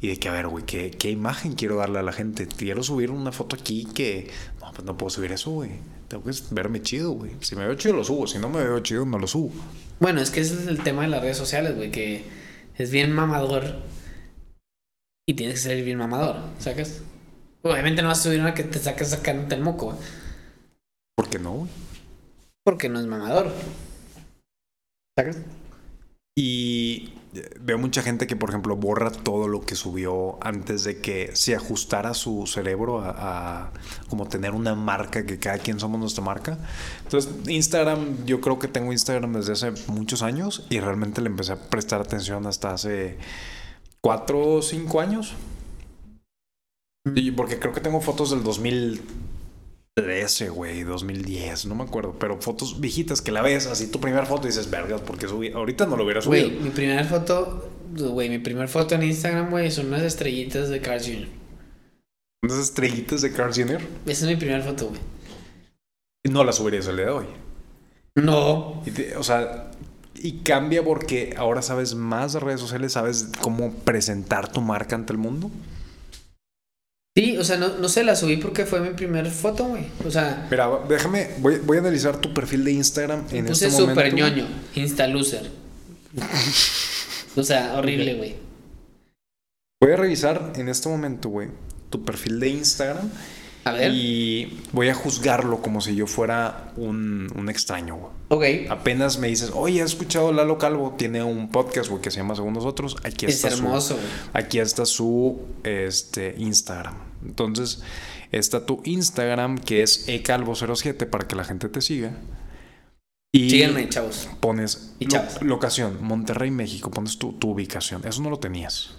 Y de que, a ver, güey, ¿qué, ¿qué imagen quiero darle a la gente? Quiero subir una foto aquí que... No, pues no puedo subir eso, güey. Tengo que verme chido, güey. Si me veo chido, lo subo. Si no me veo chido, no lo subo. Bueno, es que ese es el tema de las redes sociales, güey, que es bien mamador y tienes que ser bien mamador, ¿sacas? Obviamente no vas a subir una que te saques sacándote el moco, güey, ¿Por qué no, güey? porque no es mamador. ¿Sacas? Y eh, veo mucha gente que, por ejemplo, borra todo lo que subió antes de que se ajustara su cerebro a, a como tener una marca, que cada quien somos nuestra marca. Entonces, Instagram, yo creo que tengo Instagram desde hace muchos años y realmente le empecé a prestar atención hasta hace cuatro o cinco años. Y porque creo que tengo fotos del 2013, güey, 2010, no me acuerdo, pero fotos viejitas que la ves, así tu primera foto y dices, vergas, porque subí, ahorita no lo hubiera subido. Güey, mi primera foto, güey, mi primera foto en Instagram, güey, son unas estrellitas de Carl Jr. Unas estrellitas de Carl Jr. Esa es mi primera foto, güey. No las subirías el día de hoy. No. Y te- o sea, y cambia porque ahora sabes más de redes sociales, sabes cómo presentar tu marca ante el mundo. Sí, o sea, no, no sé, la subí porque fue mi primera foto, güey. O sea, Mira, déjame, voy, voy a analizar tu perfil de Instagram en puse este momento. super ñoño, insta loser. o sea, horrible, güey. Voy a revisar en este momento, güey, tu perfil de Instagram. A ver. Y voy a juzgarlo como si yo fuera un, un extraño, güey. Ok. Apenas me dices, oye, ¿has escuchado Lalo Calvo? Tiene un podcast, güey, que se llama Según Nosotros. Aquí Es está su- hermoso, güey. Aquí está su este, Instagram. Entonces, está tu Instagram, que es ecalvo07, para que la gente te siga. Y Síganme, chavos. pones Y lo- chavos. locación, Monterrey, México. Pones tu, tu ubicación. Eso no lo tenías.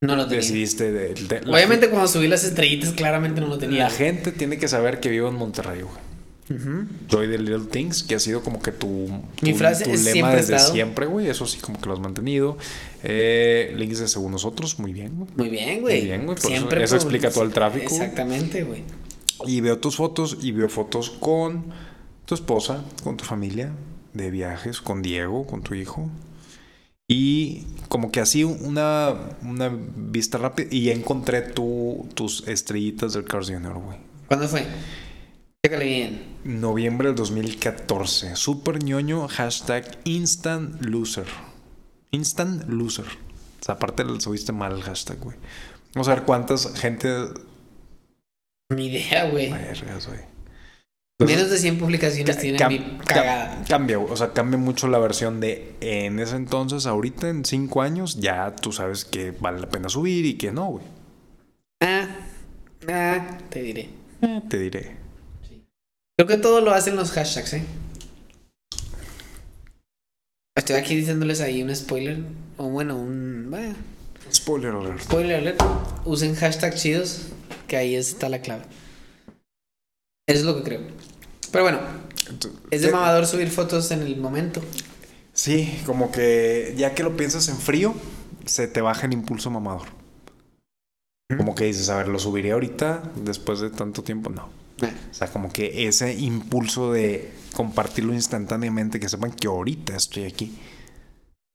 No lo tenía. Decidiste de, de- Obviamente cuando subí las estrellitas claramente no lo tenía. la gente tiene que saber que vivo en Monterrey, güey. Ujú. Joy the Little Things, que ha sido como que tu, Mi tu- frase tu es lema siempre desde estado. siempre, güey. Eso sí, como que lo has mantenido. Eh, links de según nosotros, muy bien, güey. Muy bien, güey. Muy bien, güey, eso- Siempre eso explica todo el tráfico. Exactamente, güey. Y veo tus fotos y veo fotos con tu esposa, con tu familia, de viajes, con Diego, con tu hijo. Y como que así una, una vista rápida. Y ya encontré tu, tus estrellitas del Cars Jr., güey. ¿Cuándo fue? Chécale bien. Noviembre del 2014. Super ñoño, hashtag instant loser. Instant loser. O sea, aparte le subiste mal el hashtag, güey. Vamos a ver cuántas gente. Ni idea, güey. Vergas, güey. Menos de 100 publicaciones Ca- tienen mi cagada. Cambia, o sea, cambia mucho la versión de en ese entonces, ahorita en cinco años, ya tú sabes que vale la pena subir y que no, güey. Ah, ah, te diré. Te diré. Creo que todo lo hacen los hashtags, ¿eh? Estoy aquí diciéndoles ahí un spoiler. O bueno, un. bueno, Spoiler alert. spoiler alert. Usen hashtags chidos. Que ahí está la clave. Eso es lo que creo. Pero bueno, es de ¿Qué- mamador subir fotos en el momento. Sí, como que ya que lo piensas en frío, se te baja el impulso mamador. Como que dices, a ver, lo subiré ahorita, después de tanto tiempo, no. Ah, O sea, como que ese impulso de compartirlo instantáneamente, que sepan que ahorita estoy aquí.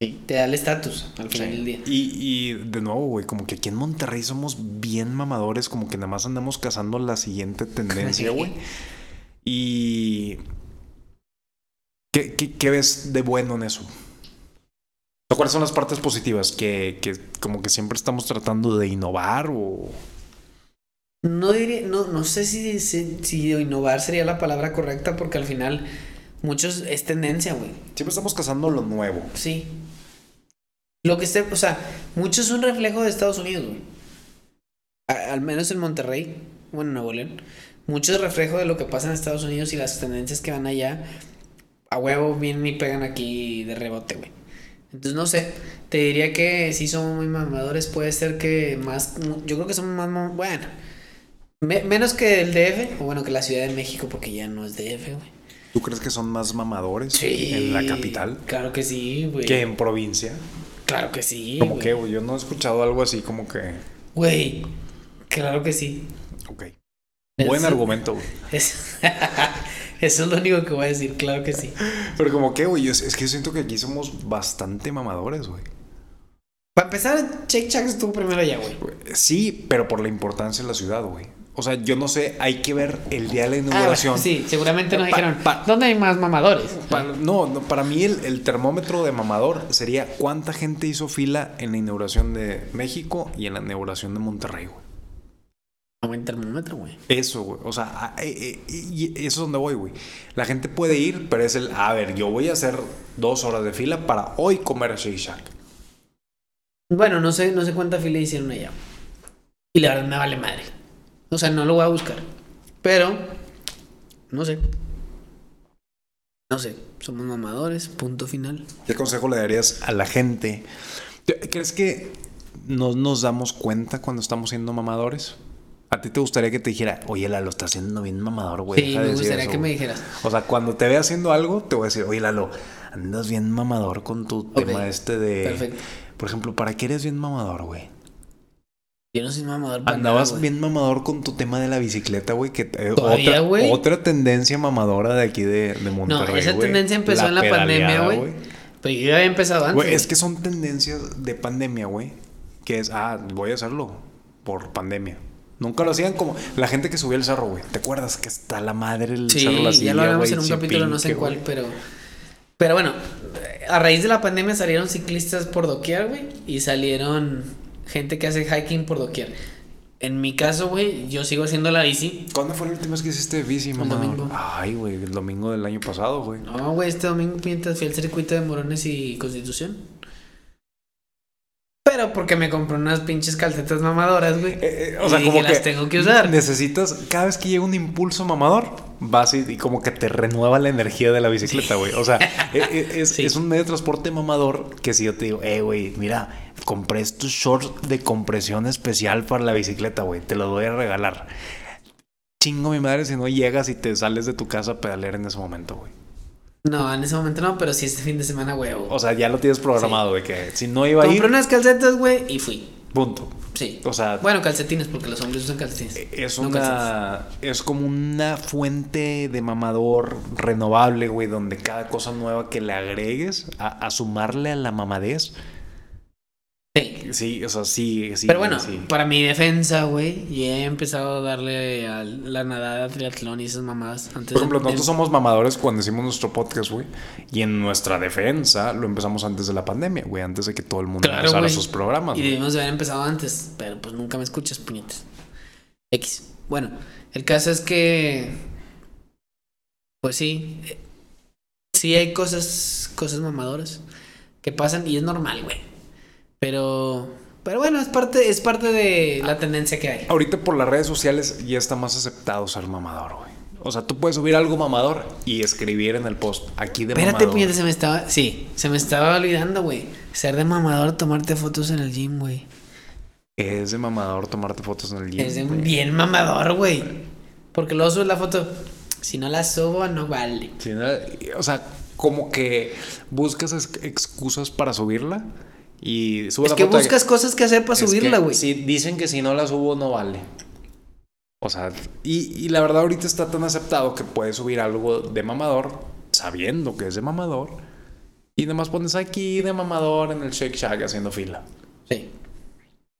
sí, te da el estatus al final del día. Y, y de nuevo, güey, como que aquí en Monterrey somos bien mamadores, como que nada más andamos cazando la siguiente tendencia, güey. Y... ¿Qué, qué, qué ves de bueno en eso? ¿Cuáles son las partes positivas? Que, que como que siempre estamos tratando de innovar o... No diría, no, no sé si, si, si innovar sería la palabra correcta porque al final muchos es tendencia, güey. Siempre estamos cazando lo nuevo. Sí. Lo que esté, o sea, mucho es un reflejo de Estados Unidos, güey. A- al menos en Monterrey, bueno, en Nuevo León. Mucho es reflejo de lo que pasa en Estados Unidos y las tendencias que van allá. A huevo vienen y pegan aquí de rebote, güey. Entonces, no sé. Te diría que sí somos muy mamadores. Puede ser que más. Yo creo que somos más. Bueno. me- menos que el DF. O bueno, que la Ciudad de México, porque ya no es DF, güey. ¿Tú crees que son más mamadores Sí. en la capital Claro que sí, güey. que en provincia? Claro que sí. güey. que, güey, yo no he escuchado algo así como que. Güey. Claro que sí. Ok. Buen argumento, güey. Es- Eso es lo único que voy a decir, claro que sí. Pero como que, güey, es, es que yo siento que aquí somos bastante mamadores, güey. Para empezar, Shake Shack estuvo primero allá, güey. Sí, pero por la importancia de la ciudad, güey. O sea, yo no sé, hay que ver el día de la Ah, inauguración. sí, seguramente nos Pa- dijeron, pa- ¿dónde hay más mamadores? Pa- no, no, para mí el, el termómetro de mamador sería cuánta gente hizo fila en la inauguración de México y en la inauguración de Monterrey, güey. Aumenta el termómetro, güey. Eso, güey. O sea, a- eh, eh, eso es donde voy, güey. La gente puede ir, pero es el, a ver, yo voy a hacer dos horas de fila para hoy comer a Shake Shack. Bueno, no sé, no sé cuánta fila hicieron allá. Y la verdad me vale madre. O sea, no lo voy a buscar. Pero, no sé. No sé. Somos mamadores, punto final. ¿Qué consejo le darías a la gente? ¿Te- ¿Crees que no nos damos cuenta cuando estamos siendo mamadores? ¿A ti te gustaría que te dijera, oye, Lalo, estás haciendo bien mamador, güey? sí, me gustaría eso, que me güey"? dijeras. O sea, cuando te vea haciendo algo, te voy a decir, oye, Lalo, andas bien mamador con tu tema este de... Perfecto. Por ejemplo, ¿para qué eres bien mamador, güey? Yo no soy mamador para Andabas nada, bien mamador con tu tema de la bicicleta, güey. Que eh, ¿Todavía, otra, güey? otra tendencia mamadora de aquí de, de Monterrey. No, esa tendencia empezó en la pandemia, güey. Pero yo ya había empezado antes. Güey. es que son tendencias de pandemia, güey. Que es, ah, voy a hacerlo por pandemia. Nunca lo hacían como la gente que subía el cerro, güey. ¿Te acuerdas que está la madre el Sí, cerro La ya lo hablamos en un capítulo, no sé en cuál, pero. Pero bueno, a raíz de la pandemia salieron ciclistas por doquier, güey. Y salieron gente que hace hiking por doquier. En mi caso, güey, yo sigo haciendo la bici. ¿Cuándo fue la última vez que hiciste bici, mamá? domingo. Ay, güey, el domingo del año pasado, güey. No, güey, este domingo mientras fui al circuito de Morones y Constitución. Pero porque me compré unas pinches calcetas mamadoras, güey. Eh, eh, Y o sea, dije, como que las tengo que usar. Necesitas, cada vez que llega un impulso mamador, vas y, y como que te renueva la energía de la bicicleta, güey. O sea, eh, es, Sí. es un medio de transporte mamador que si yo te digo, eh, güey, mira, compré estos shorts de compresión especial para la bicicleta, güey, te los voy a regalar. Chingo mi madre si no llegas y te sales de tu casa a pedalear en ese momento, güey. No, en ese momento no, pero sí este fin de semana, güey. O sea, ya lo tienes programado, güey, que si no iba a Compré ir, unas calcetas, güey, y fui. punto. Sí. O sea, Bueno, calcetines, porque los hombres usan calcetines. Es no una. Es como una fuente de mamador renovable, güey, donde cada cosa nueva que le agregues a, a sumarle a la mamadez. Sí. Sí, o sea, sí, sí. Pero bueno, sí. para mi defensa, güey, ya he empezado a darle a la nadada, triatlón y esas mamadas. Antes Por ejemplo, de- nosotros somos mamadores cuando hicimos nuestro podcast, güey. Y en nuestra defensa lo empezamos antes de la pandemia, güey. Antes de que todo el mundo Claro, empezara sus programas. Y debimos de haber empezado antes, pero pues nunca me escuchas, puñetes. X. Bueno, el caso es que. Pues sí. eh, Sí hay cosas, cosas mamadoras que pasan y es normal, güey. Pero. Pero bueno, es parte, es parte de la tendencia que hay. Ahorita por las redes sociales ya está más aceptado ser mamador, güey. O sea, tú puedes subir algo mamador y escribir en el post aquí de Espérate, mamador. puñetes, se me estaba. Sí, se me estaba olvidando, güey. Ser de mamador, tomarte fotos en el gym, güey. Es de mamador tomarte fotos en el gym. Es de güey. bien mamador, güey. Porque luego subes la foto. Si no la subo, no vale. Sí, ¿no? O sea, como que buscas ex- excusas para subirla y Es la que foto de- buscas cosas que hacer para subirla, güey. Si dicen que si no la subo no vale. O sea, y, y la verdad ahorita está tan aceptado que puedes subir algo de mamador sabiendo que es de mamador y nada más pones aquí de mamador en el Shake Shack haciendo fila. Sí.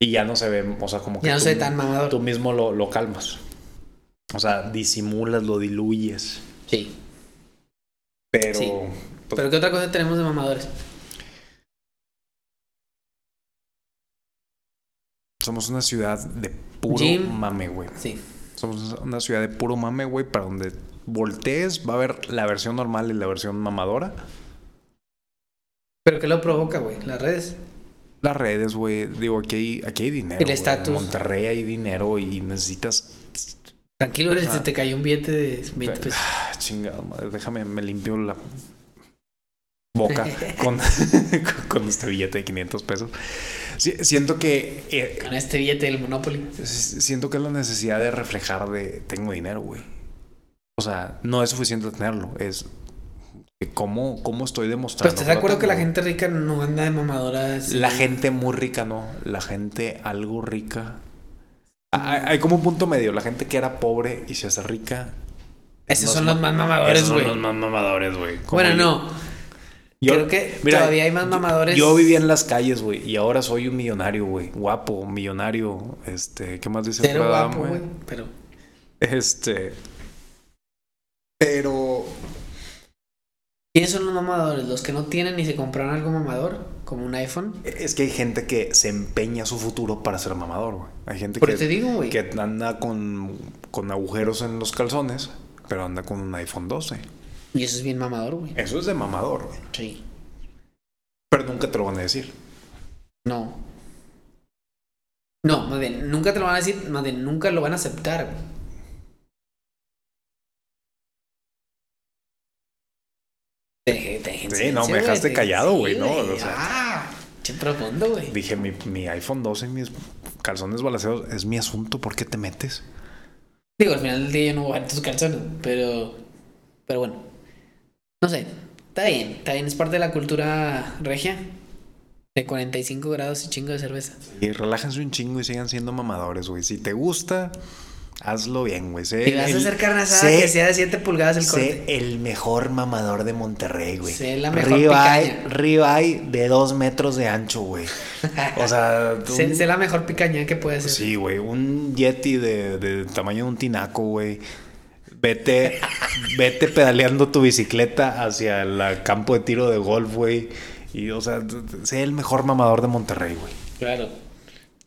Y ya no se ve, o sea, como que Ya no tú- soy tan mamador. Tú mismo lo, lo calmas. O sea, disimulas, lo diluyes. Sí. Pero. Sí. pues, Pero ¿qué otra cosa tenemos de mamadores? Somos una ciudad de puro Gym. mame, güey. Sí. Somos una ciudad de puro mame, güey, para donde voltees va a haber la versión normal y la versión mamadora. ¿Pero qué lo provoca, güey? Las redes. las redes, güey. Digo, aquí hay, aquí hay dinero. El estatus. En Monterrey hay dinero y necesitas. Tranquilo, se te cayó un billete de 20 pesos. Ah, chingada madre. Déjame, me limpio la boca con, con este billete de 500 pesos. Siento que. eh, Con este billete del Monopoly. siento que es la necesidad de reflejar de tengo dinero, güey. O sea, no es suficiente tenerlo. Es. que ¿Cómo, cómo estoy Pero demostrando? estás de acuerdo que la gente rica no anda de mamadoras. La gente muy rica, no. La gente algo rica. Ah, Hay, hay como un punto medio. La gente que era pobre y se hace rica. Esos son los más mamadores, esos son güey. los más mamadores, güey. Bueno, yo. no. Yo- Creo que todavía hay más mamadores. Yo vivía en las calles, güey, y ahora soy un millonario, güey. Guapo, millonario. Este, ¿qué más dice Adam, guapo, güey. Pero. Este. Pero. ¿Quiénes son los mamadores? Los que no tienen ni se compraron algo mamador, como un iPhone. Es que hay gente que se empeña su futuro para ser mamador, güey. Hay gente Por que, eso te digo, güey. que anda con, con agujeros en los calzones, pero anda con un iPhone 12. Y eso es bien mamador, güey. Eso es de mamador, güey. Sí. Pero nunca te lo van a decir. No. No, más bien, nunca te lo van a decir, más bien, nunca lo van a aceptar, güey. Te te Sí, no, me dejaste te- callado, sí, güey, ¿no? O sea- ah, qué profundo, güey. Dije, mi, mi iPhone 12 y mis calzones balanceados es mi asunto. ¿Por qué te metes? Digo, al final del día yo no voy a tus calzones, pero. Pero bueno. No sé. Está bien, está bien, es parte de la cultura regia. De 45 grados y chingo de cerveza. Y relájense un chingo y sigan siendo mamadores, güey. Si te gusta, hazlo bien, güey. Sé Si vas a el- hacer carne asada sé- que sea de 7 pulgadas el Sé corte. el mejor mamador de Monterrey, güey. Sé la mejor Ribeye, ribeye de dos metros de ancho, güey. O sea, Sé, un- sé la mejor picaña que puede ser. sí, güey. Un yeti de, de tamaño de un tinaco, güey. Vete, vete pedaleando tu bicicleta hacia el campo de tiro de golf, güey. Y, o sea, sé el mejor mamador de Monterrey, güey. Claro.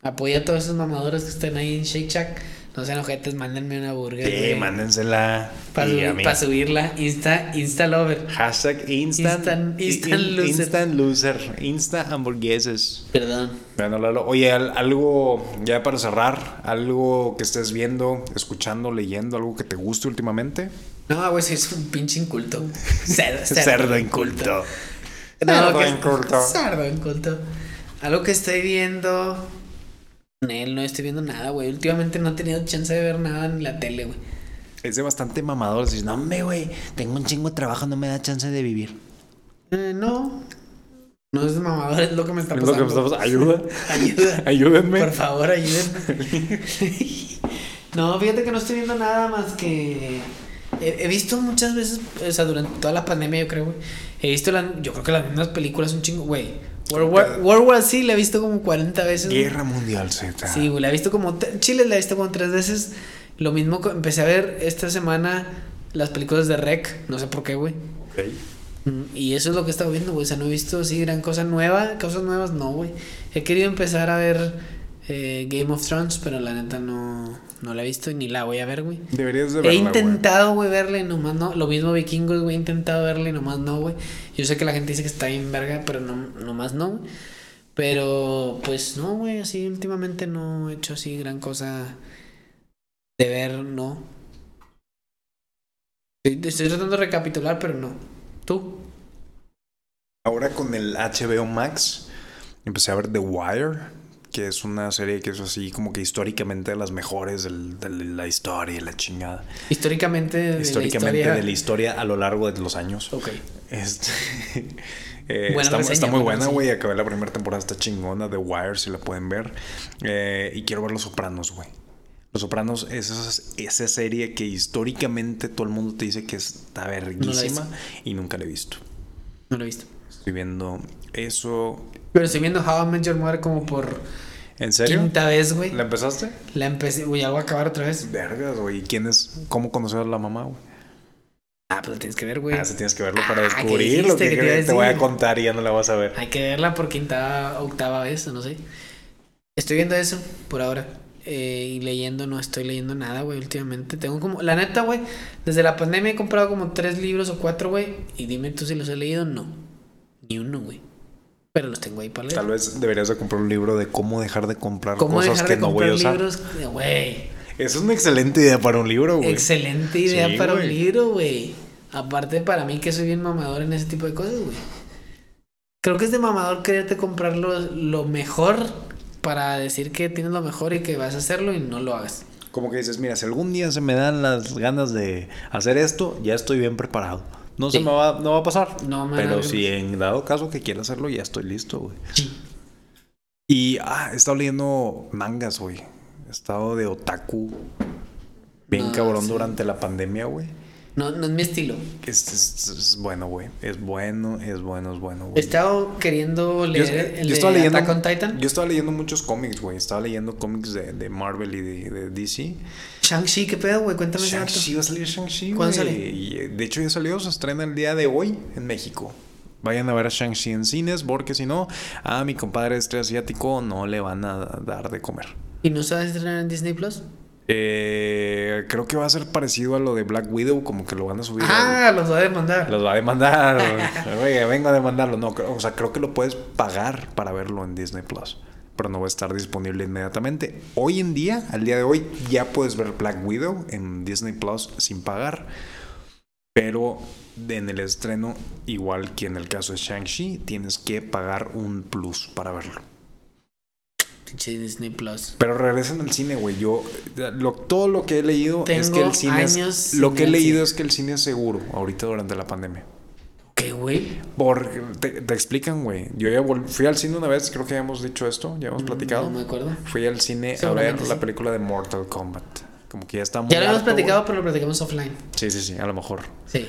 Apoya a todos esos mamadores que estén ahí en Shake Shack. No sean ojetes, mándenme una burger. Sí, mándensela. Para Y a mí. subirla. Insta, Insta Lover. Hashtag instant, Instant- instant in- loser. instant loser. Insta hamburgueses. Perdón. Bueno, Lalo, oye, al- algo ya para cerrar, algo que estés viendo, escuchando, leyendo, algo que te guste últimamente. No, güey, es un pinche inculto. Cerdo, Cerdo inculto. No, Cerdo inculto. Cerdo inculto. Algo que estoy viendo. Nel, no estoy viendo nada, güey. Últimamente no he tenido chance de ver nada en la tele, güey. Es de bastante mamador. Dices, no, hombre, güey, tengo un chingo de trabajo, no me da chance de vivir. Eh, no. No es de mamador, es lo que me está Es pasando. lo que me está pasando. Ayuda. Ayuda. Ayúdenme. Por favor, ayúdenme. no, fíjate que no estoy viendo nada más que. He, he visto muchas veces, o sea, durante toda la pandemia, yo creo, güey. He visto, las, yo creo que las mismas películas un chingo, güey. World War, World War Z la he visto como 40 veces. güey. Guerra Mundial Z. Sí, güey, la he visto como. Chile la he visto como tres veces. Lo mismo, empecé a ver esta semana las películas de Rec. No sé por qué, güey. Ok. Mm, Y eso es lo que he estado viendo, güey. O sea, no he visto así gran cosa nueva. Cosas nuevas, no, güey. He querido empezar a ver eh, Game of Thrones, pero la neta no, no la he visto y ni la voy a ver, güey. Deberías de verla, He intentado, güey, verla y nomás no. Lo mismo Vikingos, güey, he intentado verla y nomás no, güey. Yo sé que la gente dice que está bien verga, pero no, nomás no, güey. Pero, pues no, güey, así últimamente no he hecho así gran cosa de ver, no. Estoy, estoy tratando de recapitular, pero no. ¿Tú? Ahora con el HBO Max empecé a ver The Wire, que es una serie que es así como que históricamente de las mejores del- de la historia y la chingada. Históricamente de históricamente la historia. de la historia a lo largo de los años. Ok. Este, eh, está, reseña, está muy buena güey. Acabé la primera temporada, está chingona. The Wire, si la pueden ver. Eh, y quiero ver Los Sopranos, güey. Los Sopranos es esa, esa serie que históricamente todo el mundo te dice que está verguísima y nunca la he visto. No lo he visto. Estoy viendo eso. Pero estoy viendo How I Met Your Mother como por ¿En serio? quinta vez, güey. ¿La empezaste? La empecé, güey, ya voy a acabar otra vez. Vergas, güey. ¿Y ¿Quién es? ¿Cómo conocer a la mamá, güey? Ah, pues lo tienes que ver, güey. Ah, sí tienes que verlo para Ah, ¿qué descubrir lo dijiste que, que te voy a contar y ya no la vas a ver. Hay que verla por quinta, octava vez, no sé. Estoy viendo eso por ahora. Eh, y leyendo, no estoy leyendo nada, güey, últimamente. Tengo como, la neta, güey, desde la pandemia he comprado como tres libros o cuatro, güey. Y dime tú si los he leído, no. Ni uno, güey. Pero los tengo ahí para leer. Tal vez deberías de comprar un libro de cómo dejar de comprar ¿Cómo cosas dejar que de no voy a comprar usar. libros? Güey. Esa es una excelente idea para un libro, güey. Excelente idea Sí, para un güey. libro, güey. Aparte, para mí que soy bien mamador en ese tipo de cosas, güey. Creo que es de mamador quererte comprar lo, lo mejor para decir que tienes lo mejor y que vas a hacerlo y no lo hagas. Como que dices, mira, si algún día se me dan las ganas de hacer esto, ya estoy bien preparado. No se me va, no va a pasar. No Pero si en dado caso que quiera hacerlo, ya estoy listo, güey. Sí. Y ah, he estado leyendo mangas, güey. He estado de otaku. Bien Ah, cabrón sí. durante la pandemia, güey. No, no es mi estilo. Es, es- es bueno, güey. Es bueno, es bueno, es bueno, He güey. estado queriendo Yo, leer el yo estaba de leyendo. Attack on Titan. Yo estaba leyendo muchos cómics, güey. Estaba leyendo cómics de, de Marvel y de, de DC. Shang-Chi, ¿qué pedo, güey? Cuéntame. Shang-Chi va a salir Shang-Chi. ¿Cuándo sale? Y, de hecho ya salió, se estrena el día de hoy en México. Vayan a ver a Shang-Chi en cines, porque si no, a mi compadre este asiático no le van a dar de comer. ¿Y no se va a estrenar en Disney Plus? Eh, creo que va a ser parecido a lo de Black Widow, como que lo van a subir. al- Ah, los va a demandar. Los va a demandar. Oye, vengo a demandarlo. No, creo- o sea, creo que lo puedes pagar para verlo en Disney Plus. Pero no va a estar disponible inmediatamente. Hoy en día, al día de hoy, ya puedes ver Black Widow en Disney Plus sin pagar. Pero en el estreno, igual que en el caso de Shang-Chi, tienes que pagar un plus para verlo. Pinche Disney Plus. Pero regresan al cine, güey. Yo, lo- todo lo que he leído es que Tengo el cine es, años Lo sin que he leído es que el cine es seguro ahorita durante la pandemia. ¿Qué, güey? Por, te, te explican, güey. Yo ya fui al cine una vez, creo que ya hemos dicho esto, ya hemos platicado. Mm, No me acuerdo. Fui al cine a ver Seguramente la sí. película de Mortal Kombat. Como que ya está muy Ya lo hemos platicado, güey. pero lo platicamos offline. Sí, sí, sí, a lo mejor. Sí.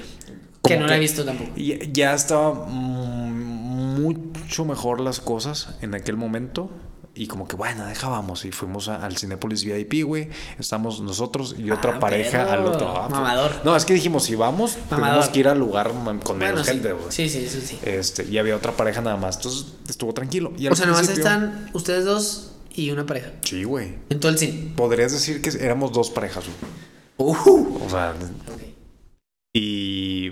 Como Que no la he visto tampoco. Y ya estaba mm, mucho mejor las cosas en aquel momento. Y como que, bueno, dejábamos. Y fuimos a- al Cinépolis VIP, güey. Estamos nosotros y otra Ah, pareja perro. al otro. Ah, Mamador. No, es que dijimos, si vamos, Mamador. tenemos que ir al lugar con menos Bueno, sí. gente, güey. Sí, sí, eso sí. Este, y había otra pareja nada más. Entonces estuvo tranquilo. Y O sea, nomás están ustedes dos y una pareja. Sí, güey. En todo el cine. Podrías decir que éramos dos parejas, güey. Uh. O sea, Ok. y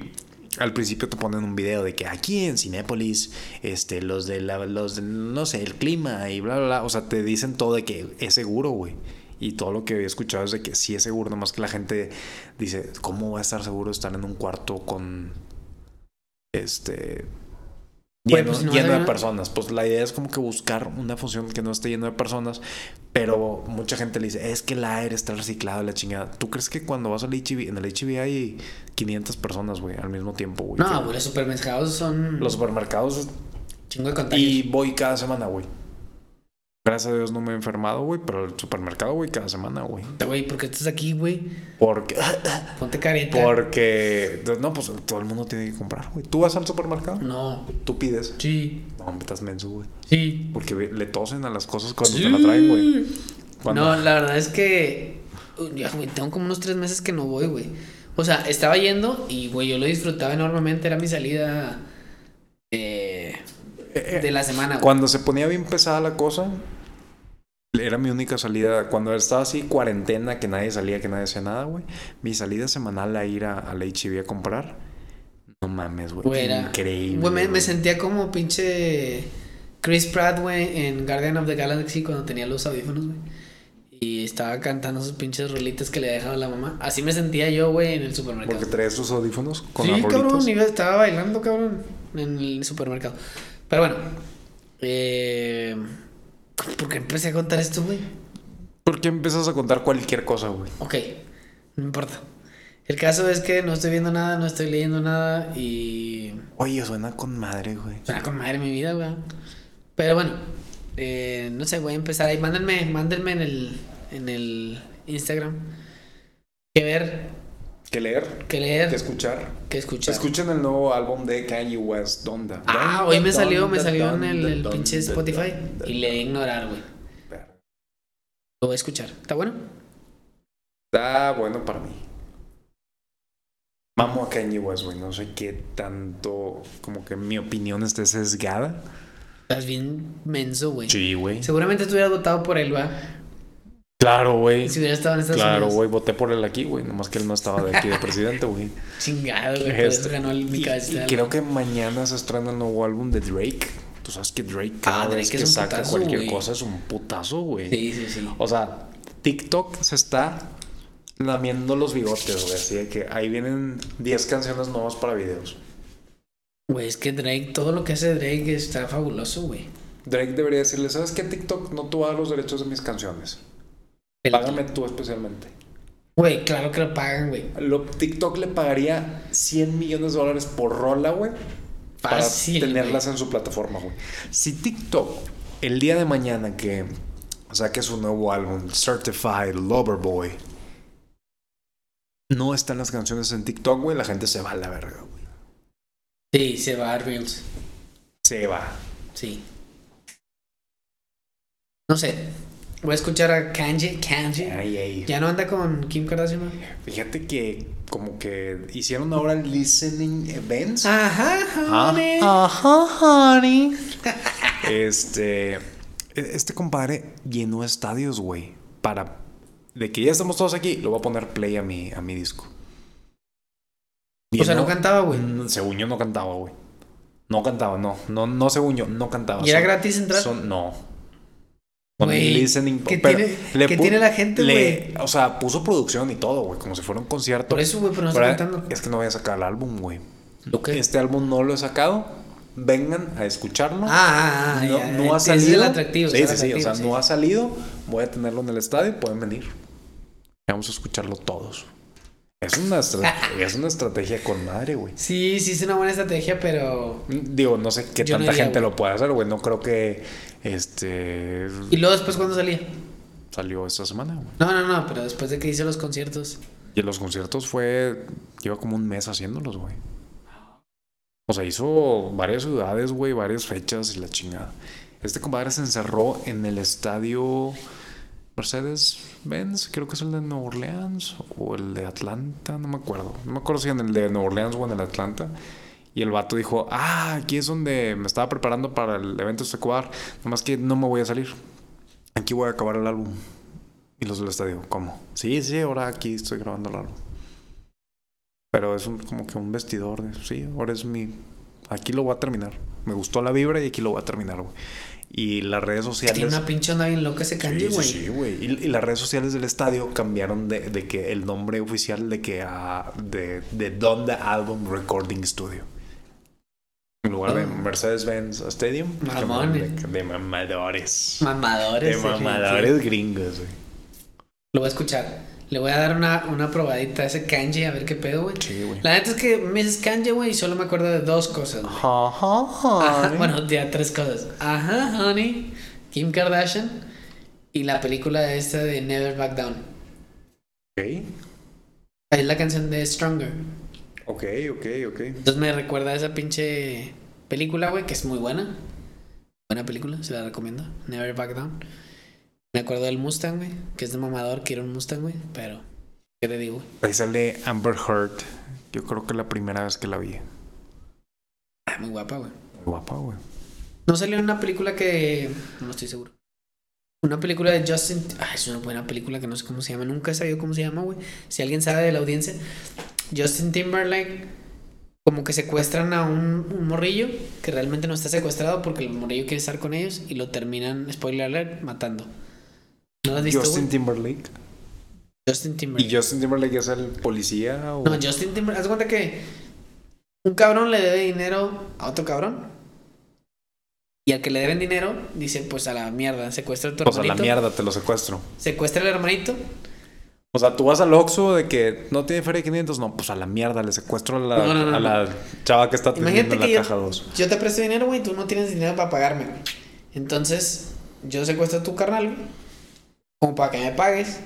al principio te ponen un video de que aquí en Cinépolis, este, los de la, los de, no sé, el clima y bla, bla, bla. O sea, te dicen todo de que es seguro, güey. Y todo lo que había escuchado es de que sí es seguro, nomás que la gente dice, ¿cómo va a estar seguro estar en un cuarto con este lleno, pues, no lleno vas a de personas? Pues la idea es como que buscar una función que no esté lleno de personas, pero mucha gente le dice, es que el aire está reciclado, la chingada. ¿Tú crees que cuando vas al HB, en el HB hay 500 personas, güey, al mismo tiempo, güey? No, güey, los supermercados son Los supermercados chingo de contagios. y voy cada semana, güey. Gracias a Dios no me he enfermado, güey, pero el supermercado, güey, cada semana, güey. Güey, ¿por qué estás aquí, güey? Porque, Ponte careta. porque, no, pues todo el mundo tiene que comprar, güey. ¿Tú vas al supermercado? No. Tú pides. Sí. No, me estás menso, güey. Sí. Porque le tosen a las cosas cuando te la traen, güey. No, la verdad es que. Ya, güey, tengo como unos tres meses que no voy, güey. O sea, estaba yendo y, güey, yo lo disfrutaba enormemente. Era mi salida eh, de la semana, güey. Cuando se ponía bien pesada la cosa, era mi única salida. Cuando estaba así, cuarentena, que nadie salía, que nadie hacía nada, güey. Mi salida semanal a ir a, al HB a comprar. No mames, güey. Increíble. Güey, me, me sentía como pinche Chris Pratt, güey, en Guardian of the Galaxy cuando tenía los audífonos, güey. Y estaba cantando sus pinches rolitas que le dejaba la mamá. Así me sentía yo, güey, en el supermercado. Porque traes tus audífonos con sí, las cabrón, iba- estaba bailando, cabrón, en el supermercado. Pero bueno, eh, ¿por qué empecé a contar esto, güey? Porque empiezas a contar cualquier cosa, güey. Ok, no importa. El caso es que no estoy viendo nada, no estoy leyendo nada y... Oye, suena con madre, güey. Suena con madre mi vida, güey. Pero bueno, eh, no sé, voy a empezar ahí. Mándenme, mándenme en el, en el Instagram. Que ver, Que leer, que leer, que escuchar. que escuchar. Escuchen el nuevo álbum de Kanye West, Donda. Ah, hoy me salió, me salió en el, pinche Spotify y le di a ignorar, güey. Lo voy a escuchar. ¿Está bueno? Está bueno para mí. Mamo a Kanye West, güey. No sé qué tanto, como que mi opinión esté sesgada. Estás bien menso, güey. Sí, güey. Seguramente tú hubieras votado por él, ¿va? Claro, güey. Si hubiera estado en Estados Claro, güey. Voté por él aquí, güey. Nomás que él no estaba de aquí de presidente, güey. Chingado, güey. Por Este, eso ganó el mi Y, creo que mañana se estrena el nuevo álbum de Drake. Tú sabes que Drake cada Ah, Drake vez que es saca putazo, cualquier cosa es un putazo, güey. Sí, sí, sí. O sea, TikTok se está lamiendo los bigotes, güey. Así de que ahí vienen 10 canciones nuevas para videos. Güey, es que Drake, todo lo que hace Drake está fabuloso, güey. Drake debería decirle, ¿sabes qué? TikTok no te va a dar los derechos de mis canciones. Págame tú especialmente. Güey, claro que lo pagan, güey. Lo, TikTok le pagaría 100 millones de dólares por rola, güey. Para tenerlas en su plataforma, güey. Si TikTok, el día de mañana que saque su nuevo álbum, Certified Lover Boy, no están las canciones en TikTok, güey, la gente se va a la verga, güey. Sí, se va a Reels. Se va. Sí. No sé. Voy a escuchar a Kanye. Kanye. Ay, ay. Ya no anda con Kim Kardashian. ¿no? Fíjate que como que hicieron ahora listening events. Ajá, Ah, honey. Ajá, honey. Este. Este compadre llenó estadios, güey. Para. De que ya estamos todos aquí, lo voy a poner play a mi, a mi disco. O sea, no cantaba, güey. Mm, Según yo no cantaba, güey. No cantaba, no. No, no según yo, no cantaba. ¿Y era Son- gratis entrar? son- no. Con Güey, listening. ¿qué pero tiene- le tiene la gente, le- O sea, puso producción y todo, güey. Como si fuera un concierto. Por eso, güey, pero no está cantando. Es que no voy a sacar el álbum, güey. ¿Lo qué? Este álbum no lo he sacado. Vengan a escucharlo. Ah, ah, ah, no, ya, no ha ese es el salido. atractivo, Sí, sí, el sí. O sea, no ha salido. Voy a tenerlo en el estadio. Pueden venir. Vamos a escucharlo todos. Es una, es una estrategia con madre, güey. Sí, sí, es una buena estrategia, pero. Digo, no sé qué no tanta iría, gente güey. lo puede hacer, güey. No creo que este ¿Y luego después cuándo salía? salió esta semana, güey. No, no, no, pero después de que hice los conciertos. Y los conciertos fue. Lleva como un mes haciéndolos, güey. O sea, hizo varias ciudades, güey, varias fechas y la chingada. Este compadre se encerró en el estadio Mercedes-Benz, creo que es el de Nueva Orleans o el de Atlanta, no me acuerdo. No me acuerdo si en el de Nueva Orleans o en el Atlanta. Y el vato dijo, ah, aquí es donde me estaba preparando para el evento de Ecuador. Nomás que no me voy a salir. Aquí voy a acabar el álbum. Y los del estadio, ¿cómo? Sí, sí, ahora aquí estoy grabando el álbum. Pero es un- como que un vestidor de, sí, ahora es mi... Aquí lo voy a terminar. Me gustó la vibra y aquí lo voy a terminar, güey. Y las redes sociales... Tiene una pinche onda bien loca ese Kanye, Sí, güey. sí, sí. Y, y las redes sociales del estadio cambiaron de, de que el nombre oficial de que a de, de Donda Album Recording Studio. En lugar de Ah. Mercedes-Benz Stadium. De, de mamadores. Mamadores. De mamadores sí. gringos, güey. Lo voy a escuchar. Le voy a dar una, una probadita a ese Kanye a ver qué pedo, güey. Sí, güey. La neta es que me dices Kanye, güey, y solo me acuerdo de dos cosas, güey. Ajá, Ajá, bueno, ya tres cosas. Ajá, honey. Kim Kardashian. Y la película esta de Never Back Down. Ok, Es la canción de Stronger. Ok, ok, ok. Entonces me recuerda a esa pinche película, güey, que es muy buena. Buena película, se la recomiendo. Never Back Down. Me acuerdo del Mustang, güey, que es de mamador, quiero un Mustang, güey, pero ¿qué te digo, güey? Ahí sale Amber Heard. Yo creo que la primera vez que la vi. Ah, muy guapa, güey. Muy guapa, güey. No salió una película que no estoy seguro. Una película de Justin, ah, es una buena película que no sé cómo se llama, nunca he sabido cómo se llama, güey. Si alguien sabe de la audiencia, Justin Timberlake como que secuestran a un, un morrillo que realmente no está secuestrado porque el morrillo quiere estar con ellos y lo terminan, spoiler alert, matando. ¿No lo has visto, Justin? Timberlake. Justin Timberlake. ¿Y Justin Timberlake es el policía o...? No, Justin Timberlake, haz cuenta que un cabrón le debe dinero a otro cabrón. Y al que le deben dinero, dice, pues a la mierda, secuestra a tu Pues a la hermanito. mierda, te lo secuestro. Secuestra al hermanito. O sea, tú vas al Oxxo de que no tiene feria de 500. No, pues a la mierda, le secuestro a la, No, no, no, a la chava que está atendiendo la que yo, caja 2. yo te presto dinero, güey, tú no tienes dinero para pagarme. güey. Entonces, yo secuestro a tu carnal, güey, como para que me pagues.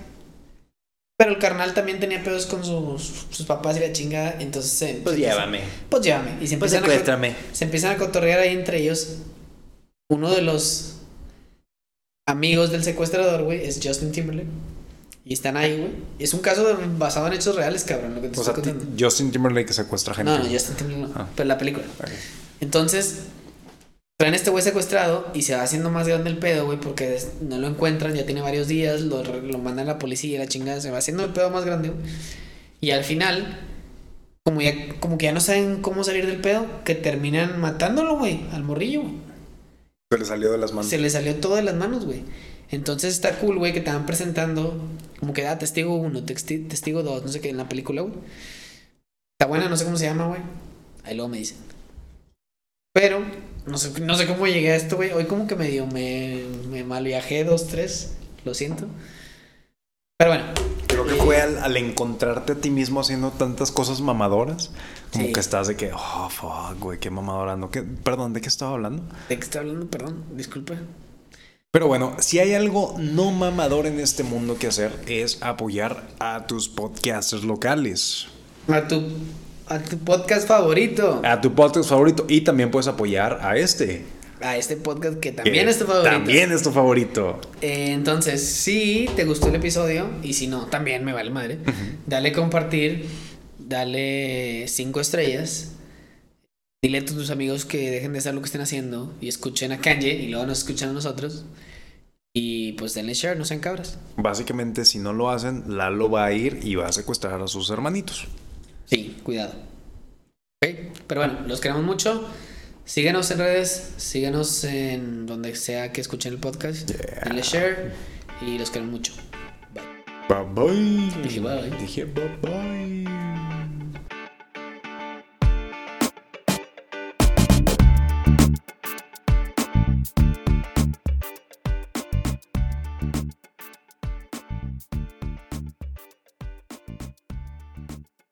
Pero el carnal también tenía pedos con sus, sus papás y la chingada. Entonces, se- Pues se- llévame. Pues llévame. Y se Pues empiezan, a, se empiezan a cotorrear ahí entre ellos. Uno de los amigos del secuestrador, güey, es Justin Timberlake. Y están ahí, güey. Es un caso basado en hechos reales, cabrón, lo que te O sea, Justin Timberlake secuestra gente. No, no, Justin Timberlake no. Ah. Pero la película. Entonces, traen a este güey secuestrado y se va haciendo más grande el pedo, güey, porque no lo encuentran, ya tiene varios días, lo, lo mandan a la policía y la chingada, se va haciendo el pedo más grande, güey. Y al final, como, ya, como que ya no saben cómo salir del pedo, que terminan matándolo, güey, al morrillo. Se le salió de las manos. Se le salió todo de las manos, güey. Entonces está cool, güey, que te van presentando como que da ah, testigo 1, testigo 2, no sé qué, en la película, güey. Está buena, no sé cómo se llama, güey. Ahí luego me dicen. Pero, no sé, no sé cómo llegué a esto, güey. Hoy como que medio me, me mal viajé dos, tres. Lo siento. Pero bueno. Creo que fue eh, al, encontrarte a ti mismo haciendo tantas cosas mamadoras. Como que estás de que, oh, fuck, güey, qué mamadora. No, ¿qué? Perdón, ¿de qué estaba hablando? ¿De qué estaba hablando? Perdón, disculpe. Pero bueno, si hay algo no mamador en este mundo que hacer es apoyar a tus podcasters locales. A tu, a tu podcast favorito. A tu podcast favorito. Y también puedes apoyar a este. A este podcast que también es tu favorito. También es tu favorito. Eh, entonces, si te gustó el episodio, y si no, también me vale madre, dale compartir, dale cinco estrellas. Dile a tus amigos que dejen de hacer lo que estén haciendo y escuchen a Kanye y luego nos escuchan a nosotros. Y pues denle share, no sean cabras. Básicamente, si no lo hacen, Lalo va a ir y va a secuestrar a sus hermanitos. Sí, cuidado. Pero bueno, los queremos mucho. Síguenos en redes, síguenos en donde sea que escuchen el podcast. Denle share y los queremos mucho. Bye bye. Dije bye. Dije bye bye.